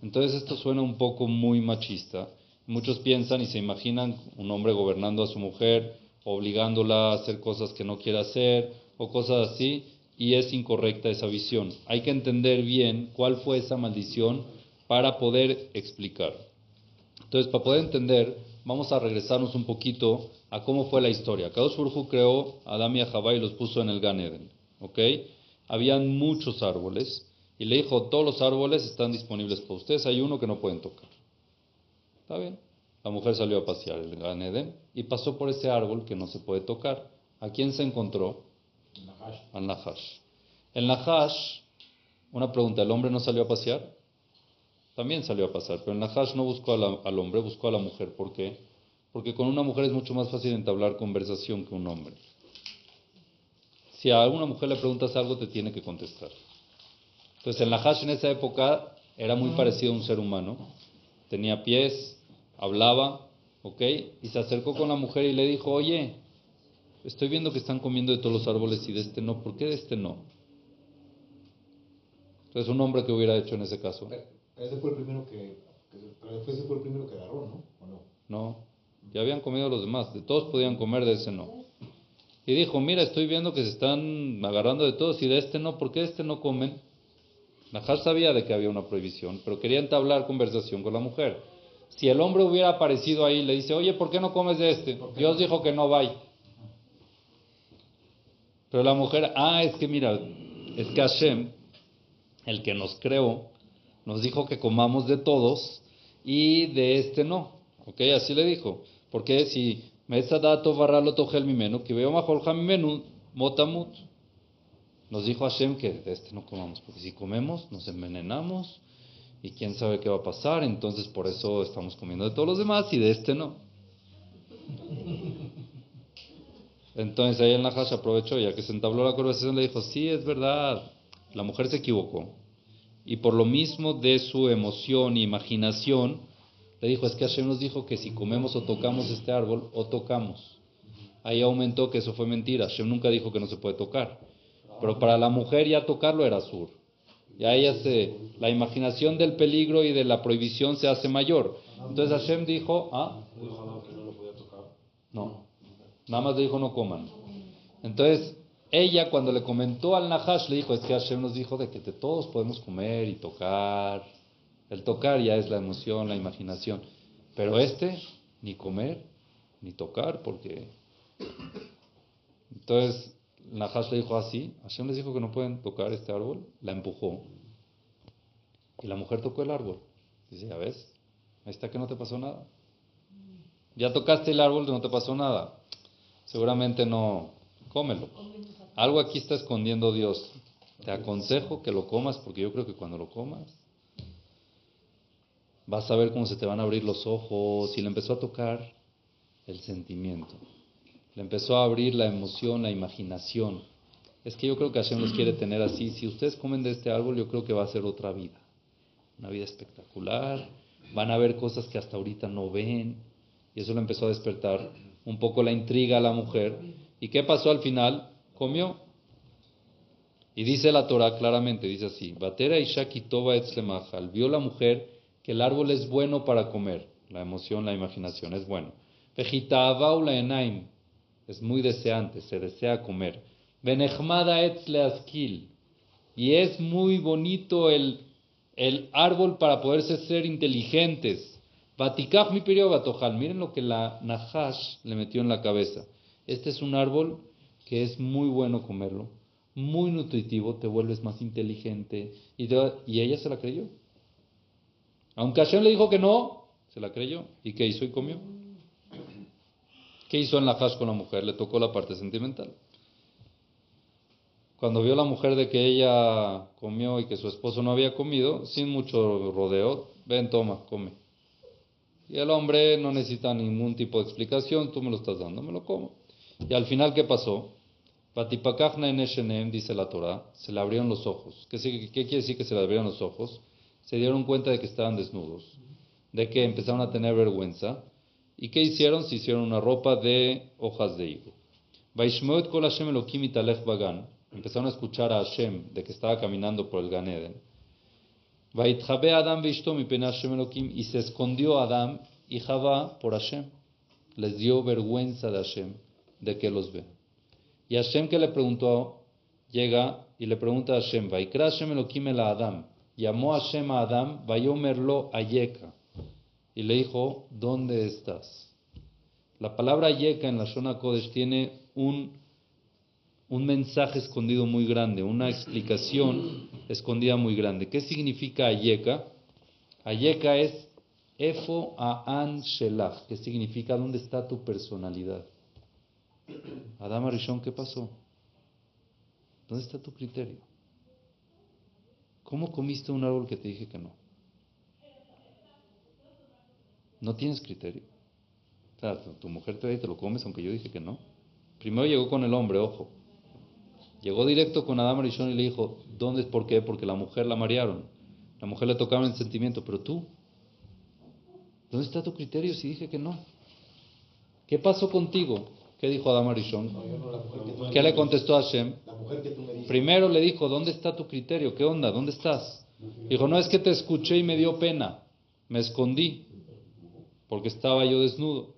Entonces esto suena un poco muy machista, Muchos piensan y se imaginan un hombre gobernando a su mujer, obligándola a hacer cosas que no quiere hacer o cosas así, y es incorrecta esa visión. Hay que entender bien cuál fue esa maldición para poder explicar. Entonces, para poder entender, vamos a regresarnos un poquito a cómo fue la historia. Kadosh Urju creó a Adam y a Jabá y los puso en el Gan Eden. ¿Ok? Habían muchos árboles y le dijo, todos los árboles están disponibles para ustedes, hay uno que no pueden tocar. ¿Está bien? La mujer salió a pasear el Gan Eden y pasó por ese árbol que no se puede tocar. ¿A quién se encontró? Al Nahash. El Nahash, una pregunta, ¿el hombre no salió a pasear? También salió a pasar, pero el Nahash no buscó al hombre, buscó a la mujer. ¿Por qué? Porque con una mujer es mucho más fácil entablar conversación que un hombre. Si a alguna mujer le preguntas algo, te tiene que contestar. Entonces, el Nahash en esa época era muy parecido a un ser humano. Tenía pies, hablaba, ¿ok? Y se acercó con la mujer y le dijo, oye, estoy viendo que están comiendo de todos los árboles y de este no, ¿por qué de este no? Entonces, un hombre que hubiera hecho en ese caso. Ese fue el primero que, ese fue el primero que agarró, ¿no? ¿O no? No, ya habían comido los demás, de todos podían comer, de ese no. Y dijo, mira, estoy viendo que se están agarrando de todos y de este no, ¿por qué de este no comen? Nahash sabía de que había una prohibición, pero quería entablar conversación con la mujer. Si el hombre hubiera aparecido ahí, le dice, oye, ¿por qué no comes de este? Dios dijo que no vaya. Pero la mujer, ah, es que mira, es que Hashem, el que nos creó, nos dijo que comamos de todos y de este no. ¿Ok? Así le dijo. Porque si me dato barralo tojel mimenu, que veo mejor mimenu, motamut. Nos dijo Hashem que de este no comamos, porque si comemos nos envenenamos y quién sabe qué va a pasar, entonces por eso estamos comiendo de todos los demás y de este no. Entonces ahí el Nahash aprovechó, ya que se entabló la conversación, le dijo, sí, es verdad, la mujer se equivocó. Y por lo mismo de su emoción e imaginación, le dijo, es que Hashem nos dijo que si comemos o tocamos este árbol, o tocamos. Ahí aumentó que eso fue mentira. Hashem nunca dijo que no se puede tocar. Pero para la mujer ya tocarlo era sur. Ya ella se, la imaginación del peligro y de la prohibición se hace mayor. Entonces Hashem dijo, ah, no, nada más le dijo no coman. Entonces ella cuando le comentó al Nahash le dijo, es que Hashem nos dijo de que todos podemos comer y tocar. El tocar ya es la emoción, la imaginación. Pero este, ni comer, ni tocar, porque... Entonces, Nahash le dijo así, Hashem les dijo que no pueden tocar este árbol, la empujó. Y la mujer tocó el árbol. Dice, ya ves, ahí está que no te pasó nada. Ya tocaste el árbol, no te pasó nada. Seguramente no, cómelo. Algo aquí está escondiendo Dios. Te aconsejo que lo comas porque yo creo que cuando lo comas vas a ver cómo se te van a abrir los ojos y le empezó a tocar el sentimiento. Le empezó a abrir la emoción, la imaginación. Es que yo creo que Hashem los quiere tener así. Si ustedes comen de este árbol, yo creo que va a ser otra vida. Una vida espectacular. Van a ver cosas que hasta ahorita no ven. Y eso le empezó a despertar un poco la intriga a la mujer. ¿Y qué pasó al final? Comió. Y dice la Torah claramente, dice así, Batera Shakitoba Etzlemachal, vio la mujer que el árbol es bueno para comer, la emoción, la imaginación, es bueno. Enaim, es muy deseante, se desea comer. Benechmada etzleaskil, y es muy bonito el, el árbol para poderse ser inteligentes. Vatikach mi batojal, miren lo que la Nahash le metió en la cabeza. Este es un árbol que es muy bueno comerlo, muy nutritivo, te vuelves más inteligente. Y, ella se la creyó. Aunque Hashem le dijo que no, se la creyó. ¿Y qué hizo y comió? ¿Qué hizo en la con la mujer? Le tocó la parte sentimental. Cuando vio la mujer de que ella comió y que su esposo no había comido, sin mucho rodeo, ven, toma, come. Y el hombre no necesita ningún tipo de explicación, tú me lo estás dando, me lo como. Y al final, ¿qué pasó? Dice la Torah, se le abrieron los ojos. ¿Qué, ¿Qué quiere decir que se le abrieron los ojos? se dieron cuenta de que estaban desnudos, de que empezaron a tener vergüenza. ¿Y qué hicieron? Se hicieron una ropa de hojas de higo. Empezaron a escuchar a Hashem de que estaba caminando por el Ganeden. Y se escondió Adam y Javá por Hashem. Les dio vergüenza de Hashem de que los ve. Y Hashem que le preguntó, llega y le pregunta a Hashem, Vaikra Hashem Elohim el Adam. Llamó a Hashem a Adam, Vayomerlo Ayeka. Y le dijo, ¿dónde estás? La palabra Ayeka en la Shona Kodesh tiene un, un mensaje escondido muy grande, una explicación escondida muy grande. ¿Qué significa Ayeka? Ayeka es Efo Aan Shelach, que significa ¿dónde está tu personalidad? Adam Arishon, ¿qué pasó? ¿Dónde está tu criterio? ¿Cómo comiste un árbol que te dije que no? No tienes criterio. Tu, mujer te te lo comes aunque yo dije que no. Primero llegó con el hombre, ojo. Llegó directo con Adam Arishon y le dijo, ¿dónde? ¿Por qué? Porque la mujer la marearon. La mujer le tocaba el sentimiento, pero tú, ¿dónde está tu criterio si dije que no? ¿Qué pasó contigo? ¿Qué dijo Adam Arishon? No, no, ¿Qué le contestó a Hashem? La mujer que tú me diste. Primero le dijo, ¿dónde está tu criterio? ¿Qué onda? ¿Dónde estás? Dijo, no es que te escuché y me dio pena. Me escondí porque estaba yo desnudo.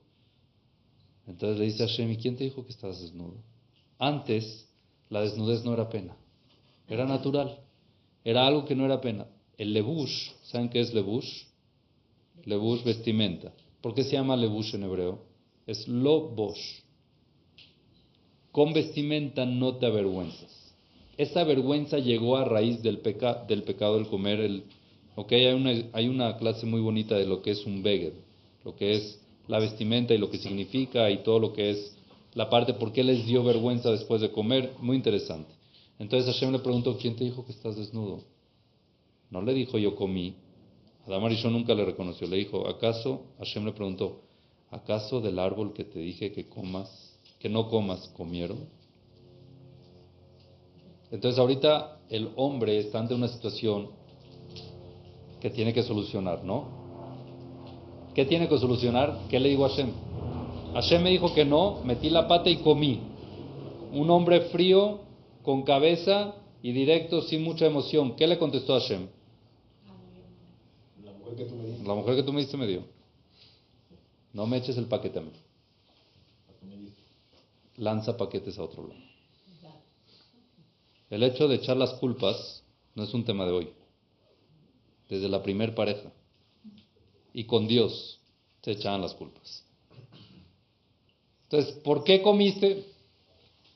Entonces le dice a Hashem, ¿y quién te dijo que estabas desnudo? Antes la desnudez no era pena, era natural, era algo que no era pena. El lebush, ¿saben qué es lebush? Lebush, vestimenta. ¿Por qué se llama lebush en hebreo? Es lo bosh. Con vestimenta no te avergüenzas. Esa vergüenza llegó a raíz del, peca- del pecado del comer el... Ok, hay una, hay una clase muy bonita de lo que es un beged, lo que es la vestimenta y lo que significa y todo lo que es la parte por qué les dio vergüenza después de comer, muy interesante. Entonces Hashem le preguntó, ¿quién te dijo que estás desnudo? No le dijo yo comí. Arishon nunca le reconoció, le dijo, ¿acaso? Hashem le preguntó, ¿acaso del árbol que te dije que comas, que no comas, comieron? Entonces ahorita el hombre está ante una situación que tiene que solucionar, ¿no? ¿Qué tiene que solucionar? ¿Qué le digo a Hashem? Hashem me dijo que no, metí la pata y comí. Un hombre frío, con cabeza y directo, sin mucha emoción. ¿Qué le contestó a Hashem? La mujer que tú me diste. La mujer que tú me diste me dio. No me eches el paquete a mí. Lanza paquetes a otro lado. El hecho de echar las culpas no es un tema de hoy. Desde la primer pareja. Y con Dios se echaban las culpas. Entonces, ¿por qué comiste?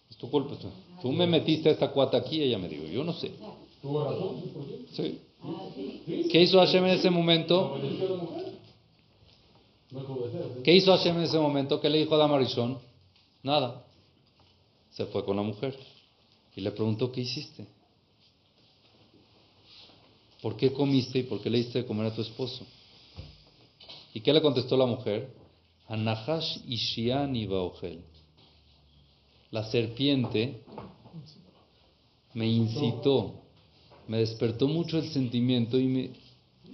Es tu culpa. Tú, tú me metiste a esta cuata aquí, ella me dijo, yo no sé. ¿Tuvo razón? ¿Sí? ¿Por qué? Sí. ¿Sí? ¿Qué hizo Hashem en ese momento? ¿Qué hizo Hashem en ese momento? ¿Qué le dijo a Damarishon? Nada. Se fue con la mujer y le preguntó, ¿qué hiciste? ¿Por qué comiste y por qué le diste de comer a tu esposo? ¿Y qué le contestó la mujer? Anahash Ishiani Baogel. La serpiente me incitó, me despertó mucho el sentimiento y me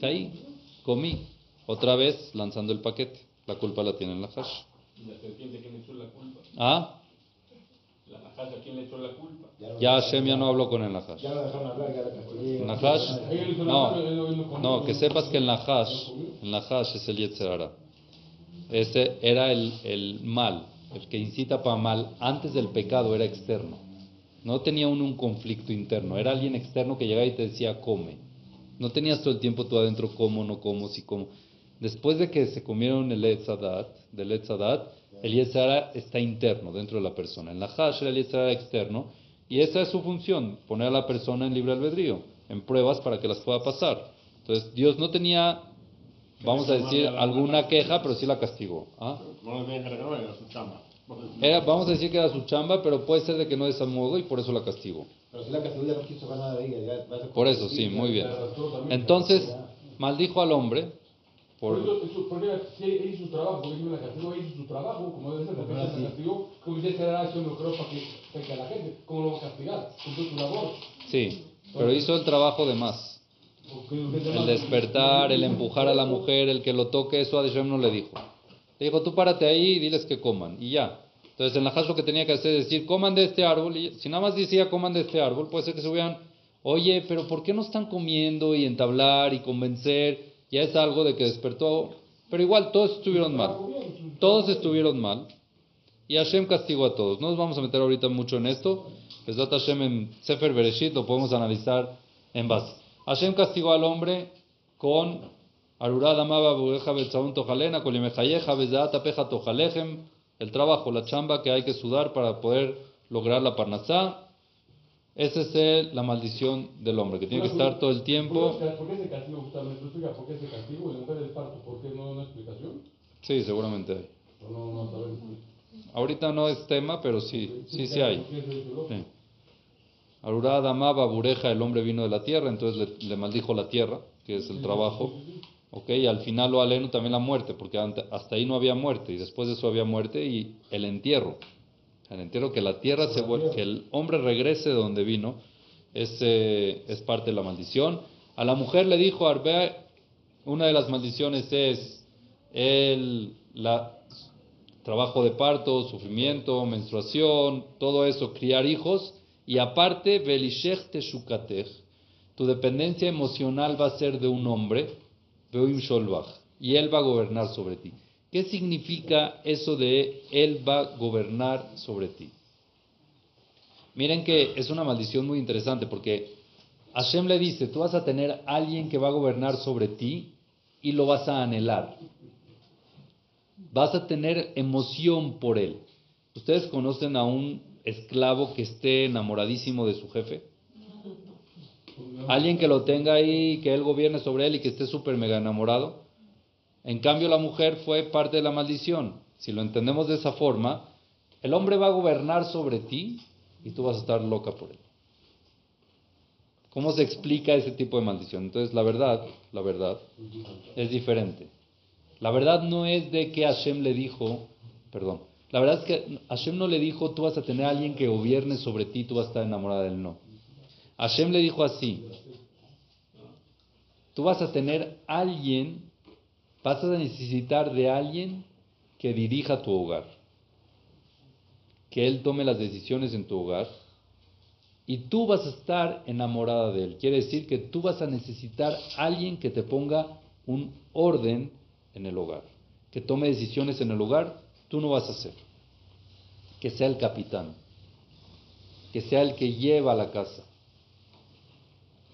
caí, comí. Otra vez lanzando el paquete. La culpa la tiene en la hash. ¿Y la serpiente quién le echó la culpa? Ah, ¿La najaja quién le echó la culpa? ya Hashem ya no habló con el Nahash. Ya lo dejaron hablar, ya. Nahash, no, no- que sepas que el Nahash, el Nahash es el Yetzerara. Ese era el, el mal, el que incita para mal antes del pecado era externo. No tenía uno un conflicto interno, era alguien externo que llegaba y te decía come. No tenías todo el tiempo tú adentro como, no como, si como. Después de que se comieron el Etzadat, del Etzadat, el Yetzerara está interno dentro de la persona. En la Hash el Yetzerara externo y esa es su función, poner a la persona en libre albedrío, en pruebas para que las pueda pasar. Entonces Dios no tenía, vamos a decir, alguna queja, pero sí la castigó. ¿ah? No le tenía que regalar, era su chamba. Era, vamos a decir que era su chamba, pero puede ser de que no de ese modo y por eso la castigó. Pero si la castigó ya no quiso nada de ella. Ya, a ser Por eso, sí, ya- muy bien. Entonces, maldijo al hombre Por eso, eso, porque si ella hizo su trabajo, porque la castigó, hizo su trabajo, como debe ser, porque sí. la castigó, como dice que era yo no creo para que, para que a la gente, ¿cómo lo va a castigar? Cumplió su labor. Sí, pero hizo el trabajo de más. El despertar, el empujar a la mujer, el que lo toque, eso a Hashem no le dijo. Le dijo, tú párate ahí y diles que coman, y ya. Entonces en la Hash lo que tenía que hacer es decir, coman de este árbol, y si nada más decía coman de este árbol, puede ser que se hubieran, oye, pero ¿por qué no están comiendo y entablar y convencer? Ya es algo de que despertó Pero igual todos estuvieron mal. Todos estuvieron mal. Y Hashem castigó a todos. No nos vamos a meter ahorita mucho en esto. Besat Hashem en Sefer Bereshit lo podemos analizar en base. Hashem castigó al hombre con Arurad amaba bureja betzaun tojalena, kolimejayeja bezaat apeja tojalejem, el trabajo, la chamba que hay que sudar para poder lograr la parnasá. Esa es el- la maldición del hombre, que tiene que estar todo el tiempo. ¿Por qué ese castigo, explica por qué ese castigo? ¿Y la mujer del parto? ¿Por qué no una explicación? Sí, seguramente hay. No, no. Ahorita no es tema, pero sí, sí, sí hay. Sí. Arurad amaba bureja, el hombre vino de la tierra, entonces le, maldijo la tierra, que es el trabajo. Ok, y al final lo aleno también la muerte, porque hasta ahí no había muerte, y después de eso había muerte y el entierro. El entierro, que la tierra se vuel- que el hombre regrese de donde vino, es, eh, es parte de la maldición. A la mujer le dijo Arbe, una de las maldiciones es el la, trabajo de parto, sufrimiento, menstruación, todo eso, criar hijos, y aparte, velishech teshukatech, tu dependencia emocional va a ser de un hombre, Beoim y él va a gobernar sobre ti. ¿Qué significa eso de él va a gobernar sobre ti? Miren que es una maldición muy interesante porque Hashem le dice, tú vas a tener alguien que va a gobernar sobre ti y lo vas a anhelar. Vas a tener emoción por él. ¿Ustedes conocen a un esclavo que esté enamoradísimo de su jefe? Alguien que lo tenga ahí, que él gobierne sobre él y que esté súper mega enamorado. En cambio, la mujer fue parte de la maldición. Si lo entendemos de esa forma, el hombre va a gobernar sobre ti y tú vas a estar loca por él. ¿Cómo se explica ese tipo de maldición? Entonces, la verdad, la verdad, es diferente. La verdad no es de que Hashem le dijo, perdón, la verdad es que Hashem no le dijo, tú vas a tener a alguien que gobierne sobre ti, tú vas a estar enamorada de él, no. Hashem le dijo así, tú vas a tener alguien, vas a necesitar de alguien que dirija tu hogar, que él tome las decisiones en tu hogar y tú vas a estar enamorada de él. Quiere decir que tú vas a necesitar alguien que te ponga un orden en el hogar, que tome decisiones en el hogar, tú no vas a hacer. Que sea el capitán, que sea el que lleva la casa.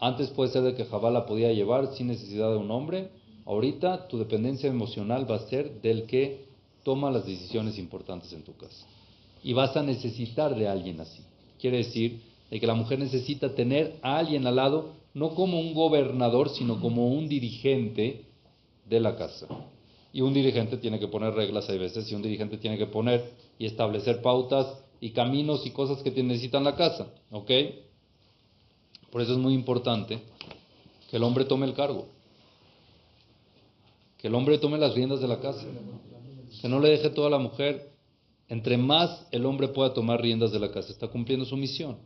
Antes puede ser de que Jabal la podía llevar sin necesidad de un hombre. Ahorita tu dependencia emocional va a ser del que toma las decisiones importantes en tu casa. Y vas a necesitar de alguien así. Quiere decir de que la mujer necesita tener a alguien al lado, no como un gobernador, sino como un dirigente de la casa. Y un dirigente tiene que poner reglas, hay veces, y un dirigente tiene que poner y establecer pautas y caminos y cosas que necesitan la casa. ¿Ok? Por eso es muy importante que el hombre tome el cargo. Que el hombre tome las riendas de la casa. Que no le deje toda la mujer. Entre más el hombre pueda tomar riendas de la casa, está cumpliendo su misión.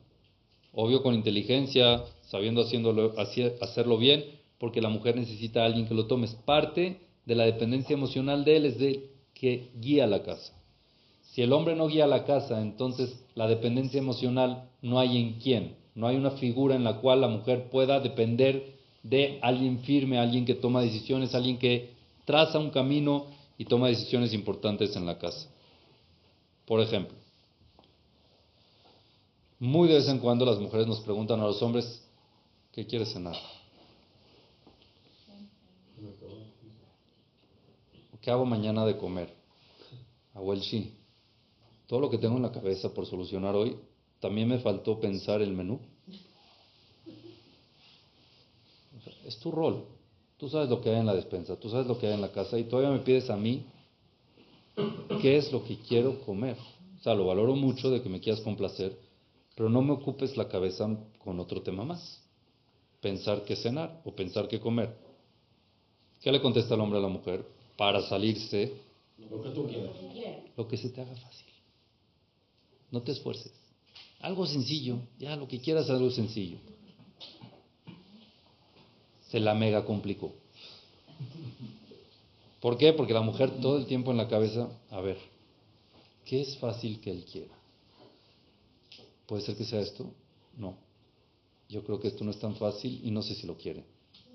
Obvio con inteligencia, sabiendo haciéndolo, haci- hacerlo bien, porque la mujer necesita a alguien que lo tome. Es parte de la dependencia emocional de él, es de que guía la casa. Si el hombre no guía la casa, entonces la dependencia emocional no hay en quién. No hay una figura en la cual la mujer pueda depender de alguien firme, alguien que toma decisiones, alguien que traza un camino y toma decisiones importantes en la casa. Por ejemplo, muy de vez en cuando las mujeres nos preguntan a los hombres, ¿qué quieres cenar? ¿Qué hago mañana de comer? Hago el sí. Todo lo que tengo en la cabeza por solucionar hoy, también me faltó pensar el menú. Es tu rol. Tú sabes lo que hay en la despensa, tú sabes lo que hay en la casa y todavía me pides a mí qué es lo que quiero comer. O sea, lo valoro mucho de que me quieras complacer, pero no me ocupes la cabeza con otro tema más. Pensar qué cenar o pensar qué comer. ¿Qué le contesta el hombre a la mujer? Para salirse, Lo que tú quieras. lo que se te haga fácil. No te esfuerces. Algo sencillo, ya lo que quieras, algo sencillo. Se la mega complicó. ¿Por qué? Porque la mujer todo el tiempo en la cabeza, a ver, ¿qué es fácil que él quiera? ¿Puede ser que sea esto? No. Yo creo que esto no es tan fácil y no sé si lo quiere.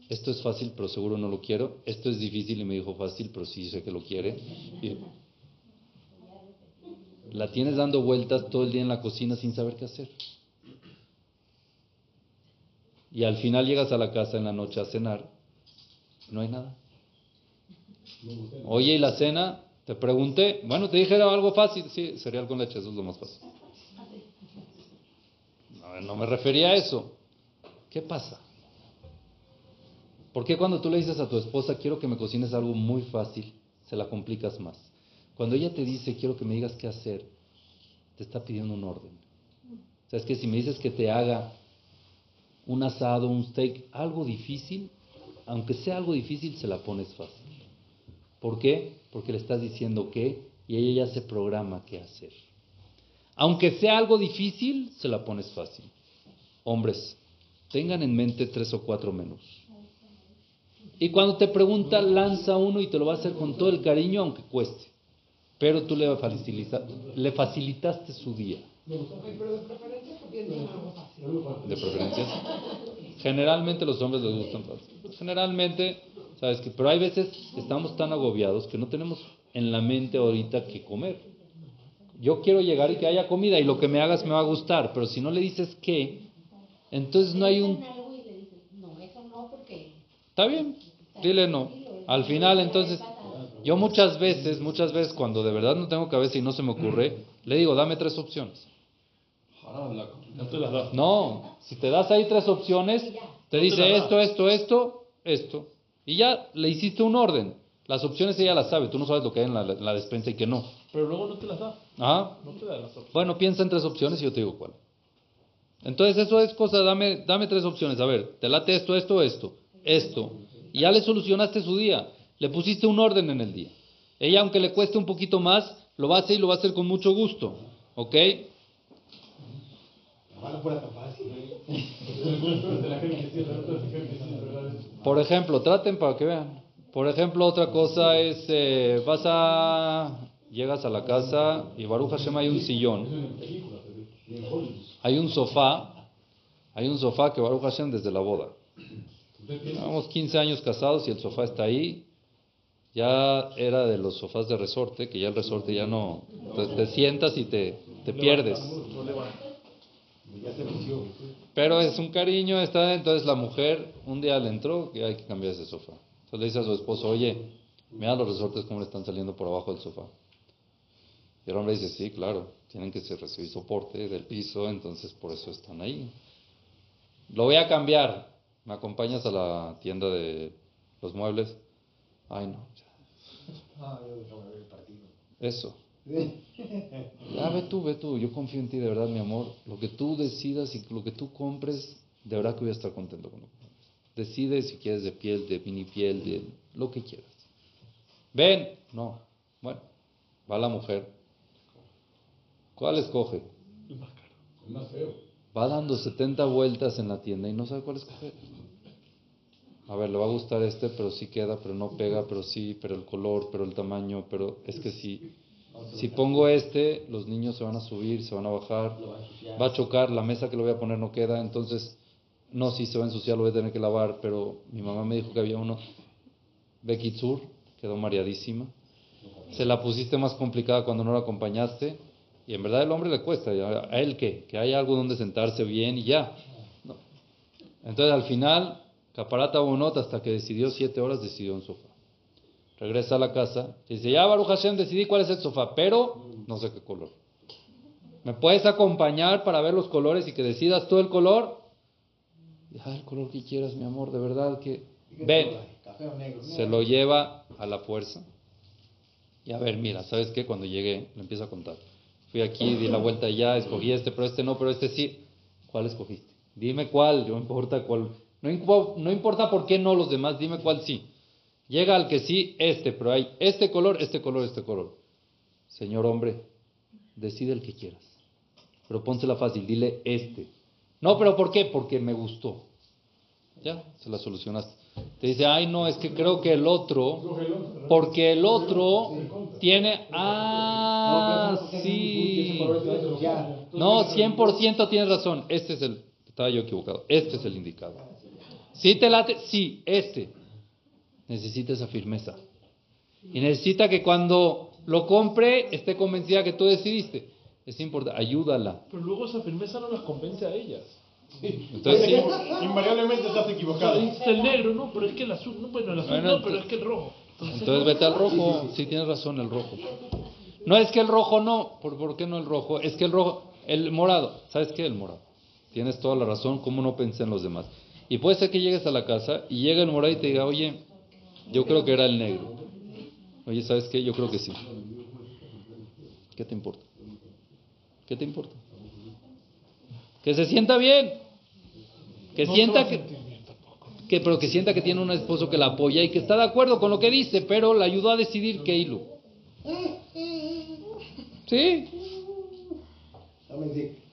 Esto es fácil, pero seguro no lo quiero. Esto es difícil y me dijo fácil, pero sí sé que lo quiere. La tienes dando vueltas todo el día en la cocina sin saber qué hacer. Y al final llegas a la casa en la noche a cenar, no hay nada. Oye, ¿y la cena? Te pregunté, bueno, te dije era algo fácil, sí, cereal con leche, eso es lo más fácil. No, no me refería a eso. ¿Qué pasa? ¿Por qué cuando tú le dices a tu esposa, quiero que me cocines algo muy fácil, se la complicas más? Cuando ella te dice, quiero que me digas qué hacer, te está pidiendo un orden. O sea, es que si me dices que te haga un asado, un steak, algo difícil, aunque sea algo difícil, se la pones fácil. ¿Por qué? Porque le estás diciendo qué y ella ya se programa qué hacer. Aunque sea algo difícil, se la pones fácil. Hombres, tengan en mente tres o cuatro menús. Y cuando te pregunta, lanza uno y te lo va a hacer con todo el cariño, aunque cueste. Pero tú le, facilita, le facilitaste su día. ¿De preferencias? Generalmente los hombres les gustan fácil. Generalmente, ¿sabes qué? Pero hay veces que estamos tan agobiados que no tenemos en la mente ahorita que comer. Yo quiero llegar y que haya comida y lo que me hagas me va a gustar, pero si no le dices qué, entonces no hay un... Está bien, dile no. Al final, entonces, yo muchas veces, muchas veces cuando de verdad no tengo cabeza y no se me ocurre, le digo, dame tres opciones. No te las das. No, si te das ahí tres opciones, te dice esto, esto, esto, esto. Y ya le hiciste un orden. Las opciones ella las sabe, tú no sabes lo que hay en la, en la despensa y que no. Pero luego no te las da. ¿Ah? No te da las opciones. Bueno, piensa en tres opciones y yo te digo cuál. Entonces eso es cosa, dame, dame tres opciones. A ver, te late esto, esto, esto, esto. Ya le solucionaste su día. Le pusiste un orden en el día. Ella, aunque le cueste un poquito más, lo va a hacer y lo va a hacer con mucho gusto. ¿Ok? Por ejemplo, traten para que vean. Por ejemplo, otra cosa es, eh, vas a, llegas a la casa y Baruch Hashem hay un sillón, hay un sofá, hay un sofá que Baruch Hashem desde la boda. Llevamos 15 años casados y el sofá está ahí. Ya era de los sofás de resorte, que ya el resorte ya no, te, te sientas y te, te pierdes. Pero es un cariño, está, entonces la mujer un día le entró que hay que cambiar ese sofá. Entonces le dice a su esposo, oye, mira los resortes cómo le están saliendo por abajo del sofá. Y el hombre dice, sí, claro, tienen que recibir soporte del piso, entonces por eso están ahí. Lo voy a cambiar. ¿Me acompañas a la tienda de los muebles? Ay, no. Ah, yo déjame ver el partido. Eso. [laughs] Ya ve tú, ve tú. Yo confío en ti, de verdad, mi amor. Lo que tú decidas y lo que tú compres, de verdad que voy a estar contento con lo que compres. Decide si quieres de piel, de mini piel, de lo que quieras. Ven. No. Bueno, va la mujer. ¿Cuál escoge? El más caro. Es más feo. Va dando 70 vueltas en la tienda y no sabe cuál escoger. A ver, le va a gustar este, pero sí queda, pero no pega, pero sí, pero el color, pero el tamaño, pero es que si, si pongo este, los niños se van a subir, se van a bajar, va a chocar, la mesa que le voy a poner no queda, entonces, no, si se va a ensuciar, lo voy a tener que lavar, pero mi mamá me dijo que había uno, Becky Zur, quedó mareadísima. Se la pusiste más complicada cuando no la acompañaste, y en verdad el hombre le cuesta. ¿a él qué? Que haya algo donde sentarse bien y ya. No. Entonces al final, caparata bonota, hasta que decidió siete horas, decidió un sofá. Regresa a la casa, y dice, ya Baruch Hashem, decidí cuál es el sofá, pero no sé qué color. ¿Me puedes acompañar para ver los colores y que decidas tú el color? Ah, el color que quieras, mi amor, de verdad que... Ven, se lo lleva a la fuerza. Y a ver, mira, ¿sabes qué? Cuando llegué, le empiezo a contar. Fui aquí, di la vuelta allá, escogí este, pero este no, pero este sí. ¿Cuál escogiste? Dime cuál, no importa cuál. No, impo- no importa por qué no los demás, dime cuál sí. Llega al que sí, este, pero hay este color, este color, este color. Señor hombre, decide el que quieras. Pero pónsela fácil, dile este. No, pero ¿por qué? Porque me gustó. Ya, se la solucionaste. Te dice, ay, no, es que creo que el otro, porque el otro tiene, ah, sí. No, 100% tienes razón. Este es el, estaba yo equivocado. Este es el indicado. Sí te late, sí, este. Necesita esa firmeza. Y necesita que cuando lo compre esté convencida que tú decidiste. Es importante, ayúdala. Pero luego esa firmeza no las convence a ellas. Entonces, sí. Invariablemente estás equivocado. Es el negro, no, pero es que el azul, no, bueno, el azul Bueno, no, pero es que el rojo. Entonces, Entonces vete al rojo. Sí, tienes razón, el rojo. No es que el rojo no. ¿Por, por qué no el rojo? Es que el rojo, el morado. ¿Sabes qué? El morado. Tienes toda la razón. ¿Cómo no pensé en los demás? Y puede ser que llegues a la casa y llega el morado y te diga, oye, yo creo que era el negro. Oye, ¿sabes qué? Yo creo que sí. ¿Qué te importa? ¿Qué te importa? Que se sienta bien. Que no sienta que, que, pero que sienta que tiene un esposo que la apoya y que está de acuerdo con lo que dice, pero la ayudó a decidir que hilo. Sí,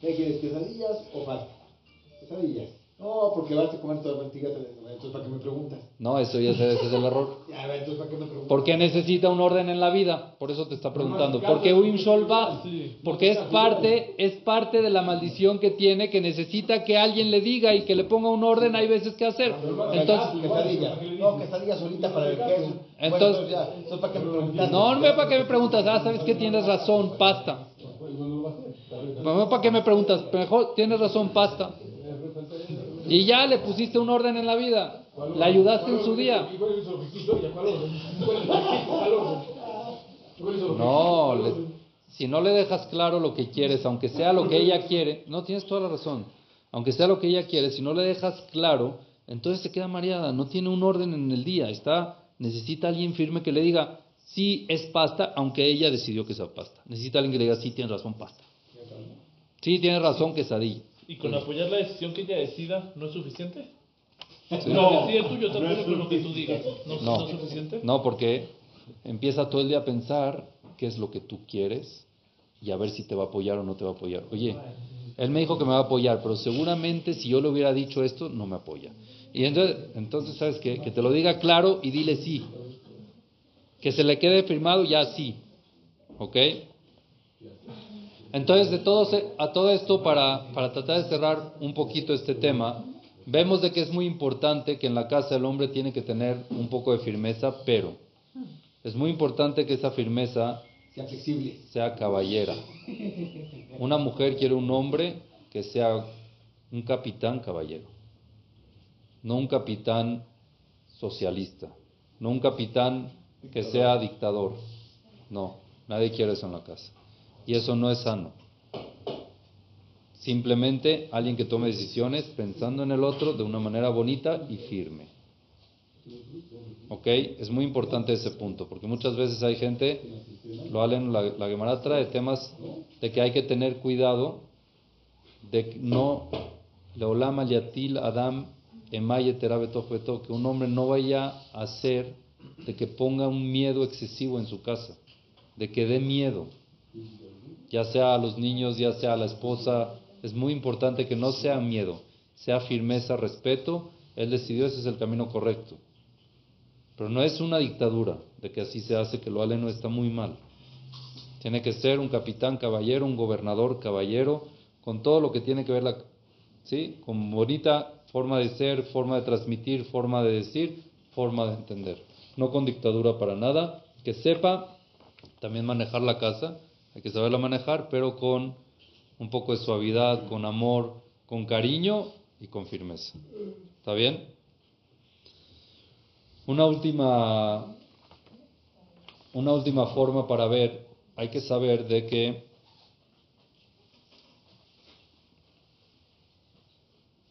¿qué quieres? ¿Quesadillas o pasta? Quesadillas. No, porque vas a comer todas las mentiras. Entonces, ¿para qué me preguntas? no, eso ya es, ese es el error. Ya, entonces, ¿para qué me preguntas? Porque necesita un orden en la vida, por eso te está preguntando. Porque Wim Shol va, porque es parte, es parte de la maldición que tiene, que necesita que alguien le diga y que le ponga un orden, hay veces que hacer. Entonces, quesadillas. No, solita para el queso. Bueno, Entonces- ya, entonces, ¿para qué me preguntas? no, no me para qué me preguntas, ah, sabes que tienes razón, pasta. No, ¿para qué me preguntas? Mejor tienes razón, pasta. Y ya le pusiste un orden en la vida. La ayudaste en su día. ¿Y cuál es el requisito? ¿Y a cuál orden? ¿Cuál es el requisito? ¿Cuál orden? ¿Cuál es el No, si no le dejas claro lo que quieres, aunque sea lo que ella quiere, no tienes toda la razón. Aunque sea lo que ella quiere, si no le dejas claro, entonces se queda mareada, no tiene un orden en el día, está necesita alguien firme que le diga, sí es pasta, aunque ella decidió que sea pasta. Necesita alguien que le diga, sí tienes razón, pasta. Sí tienes razón, quesadilla. ¿Y con apoyar la decisión que ella decida no es suficiente? Sí. No, decide tú, yo te apoyo con lo que tú digas. ¿No, No. no es suficiente? No, porque empieza todo el día a pensar qué es lo que tú quieres y a ver si te va a apoyar o no te va a apoyar. Oye, él me dijo que me va a apoyar, pero seguramente si yo le hubiera dicho esto, no me apoya. Y entonces, entonces ¿sabes qué? Que te lo diga claro y dile sí. Que se le quede firmado ya sí. ¿Ok? Entonces, de todo, a todo esto, para, para tratar de cerrar un poquito este tema, vemos de que es muy importante que en la casa el hombre tiene que tener un poco de firmeza, pero es muy importante que esa firmeza Sea flexible. sea caballera. Una mujer quiere un hombre que sea un capitán caballero, no un capitán socialista, no un capitán que sea dictador. No, nadie quiere eso en la casa. Y eso no es sano. Simplemente alguien que tome decisiones pensando en el otro de una manera bonita y firme. ¿Ok? Es muy importante ese punto, porque muchas veces hay gente, lo hablan, la, la Gemara temas de que hay que tener cuidado de no, leolam al yatil adam que un hombre no vaya a hacer de que ponga un miedo excesivo en su casa, de que dé miedo, ya sea a los niños, ya sea a la esposa, es muy importante que no sea miedo, sea firmeza, respeto, él decidió ese es el camino correcto. Pero no es una dictadura de que así se hace, que lo aleno está muy mal. Tiene que ser un capitán caballero, un gobernador caballero, con todo lo que tiene que ver la, ¿sí? con bonita forma de ser, forma de transmitir, forma de decir, forma de entender. No con dictadura para nada, que sepa también manejar la casa, hay que saberla manejar, pero con un poco de suavidad, con amor, con cariño y con firmeza. ¿Está bien? Una última, una última forma para ver, hay que saber de que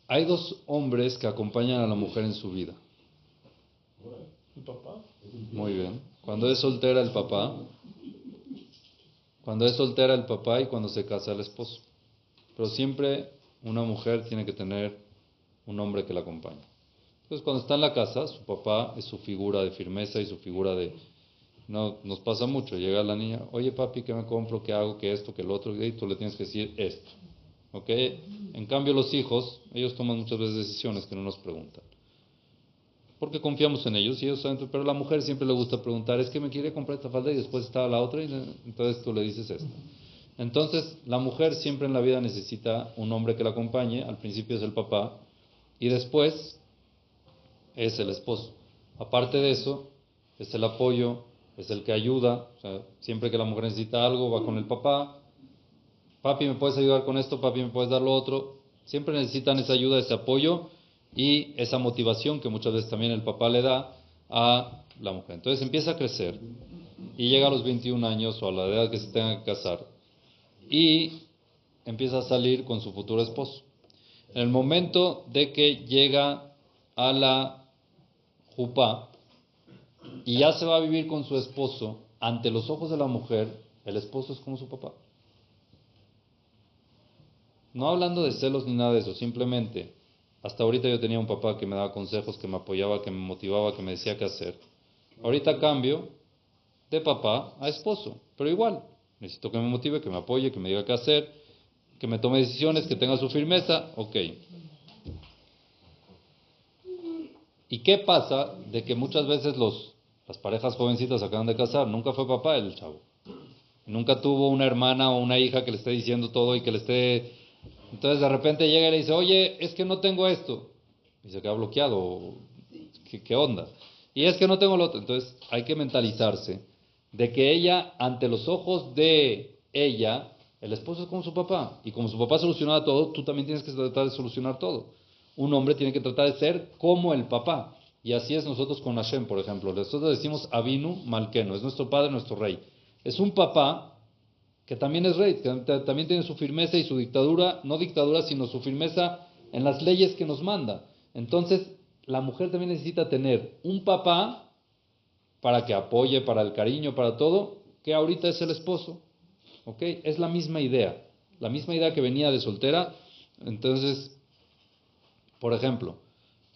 hay dos hombres que acompañan a la mujer en su vida. ¿El papá? Muy bien. Cuando es soltera el papá, cuando es soltera el papá y cuando se casa el esposo. Pero siempre una mujer tiene que tener un hombre que la acompañe. Entonces cuando está en la casa, su papá es su figura de firmeza y su figura de... No, nos pasa mucho, llega la niña, oye papi, ¿qué me compro? ¿Qué hago? ¿Qué esto? ¿Qué lo otro? Y tú le tienes que decir esto. ¿Ok? En cambio los hijos, ellos toman muchas veces decisiones que no nos preguntan porque confiamos en ellos y ellos saben, pero la mujer siempre le gusta preguntar, es que me quiere comprar esta falda y después está la otra y entonces tú le dices esto. Entonces, la mujer siempre en la vida necesita un hombre que la acompañe, al principio es el papá y después es el esposo. Aparte de eso, es el apoyo, es el que ayuda. O sea, siempre que la mujer necesita algo, va con el papá. Papi, ¿me puedes ayudar con esto? Papi, ¿me puedes dar lo otro? Siempre necesitan esa ayuda, ese apoyo y esa motivación que muchas veces también el papá le da a la mujer. Entonces empieza a crecer y llega a los 21 años o a la edad que se tenga que casar y empieza a salir con su futuro esposo. En el momento de que llega a la jupá y ya se va a vivir con su esposo, ante los ojos de la mujer, el esposo es como su papá. No hablando de celos ni nada de eso, simplemente, hasta ahorita yo tenía un papá que me daba consejos, que me apoyaba, que me motivaba, que me decía qué hacer. Ahorita cambio de papá a esposo, pero igual, necesito que me motive, que me apoye, que me diga qué hacer, que me tome decisiones, que tenga su firmeza, ok. ¿Y qué pasa de que muchas veces los, las parejas jovencitas acaban de casar? Nunca fue papá el chavo. Nunca tuvo una hermana o una hija que le esté diciendo todo y que le esté... Entonces de repente llega y le dice, oye, es que no tengo esto. Y se queda bloqueado. ¿Qué, qué onda? Y es que no tengo lo otro. Entonces hay que mentalizarse de que ella, ante los ojos de ella, el esposo es como su papá. Y como su papá solucionaba todo, tú también tienes que tratar de solucionar todo un hombre tiene que tratar de ser como el papá. Y así es nosotros con Hashem, por ejemplo. Nosotros decimos Avinu Malkeno, es nuestro padre, nuestro rey. Es un papá que también es rey, que también tiene su firmeza y su dictadura, no dictadura, sino su firmeza en las leyes que nos manda. Entonces, la mujer también necesita tener un papá para que apoye, para el cariño, para todo, que ahorita es el esposo. ¿Ok? Es la misma idea. La misma idea que venía de soltera. Entonces, por ejemplo,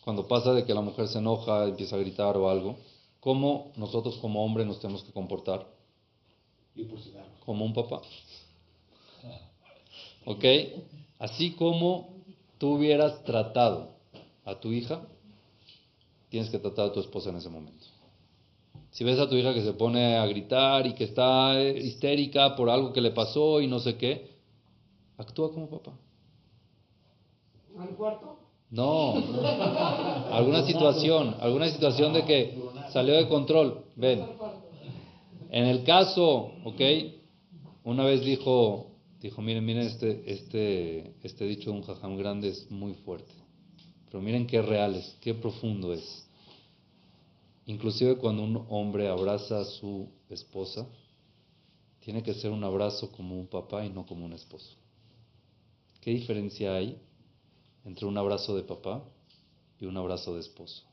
cuando pasa de que la mujer se enoja, empieza a gritar o algo, ¿cómo nosotros como hombres nos tenemos que comportar? Como un papá. [laughs] ¿Ok? Así como tú hubieras tratado a tu hija, tienes que tratar a tu esposa en ese momento. Si ves a tu hija que se pone a gritar y que está histérica por algo que le pasó y no sé qué, actúa como papá. ¿Al cuarto? No, alguna situación, alguna situación de que salió de control. Ven, en el caso, ok, una vez dijo, dijo, miren, miren, este, este, este dicho de un jajam grande es muy fuerte, pero miren qué real es, qué profundo es. Inclusive cuando un hombre abraza a su esposa, tiene que ser un abrazo como un papá y no como un esposo. ¿Qué diferencia hay entre un abrazo de papá y un abrazo de esposo.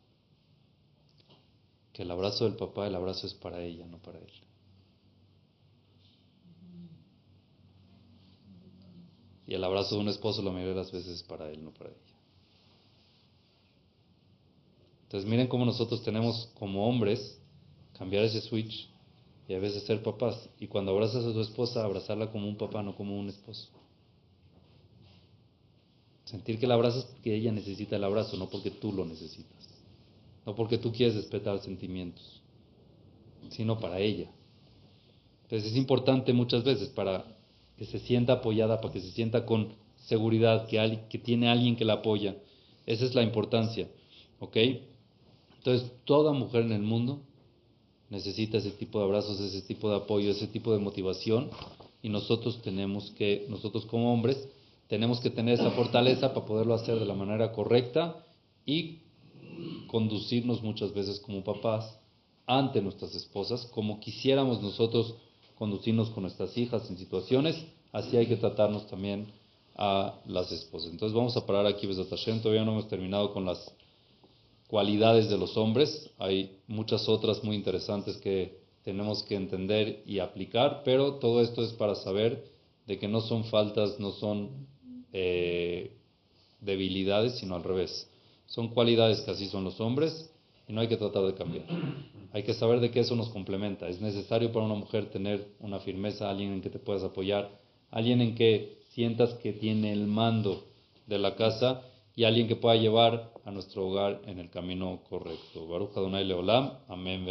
Que el abrazo del papá, el abrazo es para ella, no para él. Y el abrazo de un esposo la mayoría de las veces es para él, no para ella. Entonces miren cómo nosotros tenemos como hombres cambiar ese switch y a veces ser papás. Y cuando abrazas a tu esposa, abrazarla como un papá, no como un esposo. Sentir que la abrazas porque ella necesita el abrazo, no porque tú lo necesitas. No porque tú quieres despertar sentimientos, sino para ella. Entonces es importante muchas veces para que se sienta apoyada, para que se sienta con seguridad, que, que tiene alguien que la apoya. Esa es la importancia. ¿Ok? Entonces toda mujer en el mundo necesita ese tipo de abrazos, ese tipo de apoyo, ese tipo de motivación. Y nosotros tenemos que, nosotros como hombres, tenemos que tener esa fortaleza para poderlo hacer de la manera correcta y conducirnos muchas veces como papás ante nuestras esposas, como quisiéramos nosotros conducirnos con nuestras hijas en situaciones, así hay que tratarnos también a las esposas. Entonces vamos a parar aquí, Besatashem, todavía no hemos terminado con las cualidades de los hombres, hay muchas otras muy interesantes que tenemos que entender y aplicar, pero todo esto es para saber de que no son faltas, no son eh, debilidades, sino al revés. Son cualidades que así son los hombres y no hay que tratar de cambiar. Hay que saber de qué eso nos complementa. Es necesario para una mujer tener una firmeza, alguien en que te puedas apoyar, alguien en que sientas que tiene el mando de la casa y alguien que pueda llevar a nuestro hogar en el camino correcto. Baruch Adonai Leolam. Amén.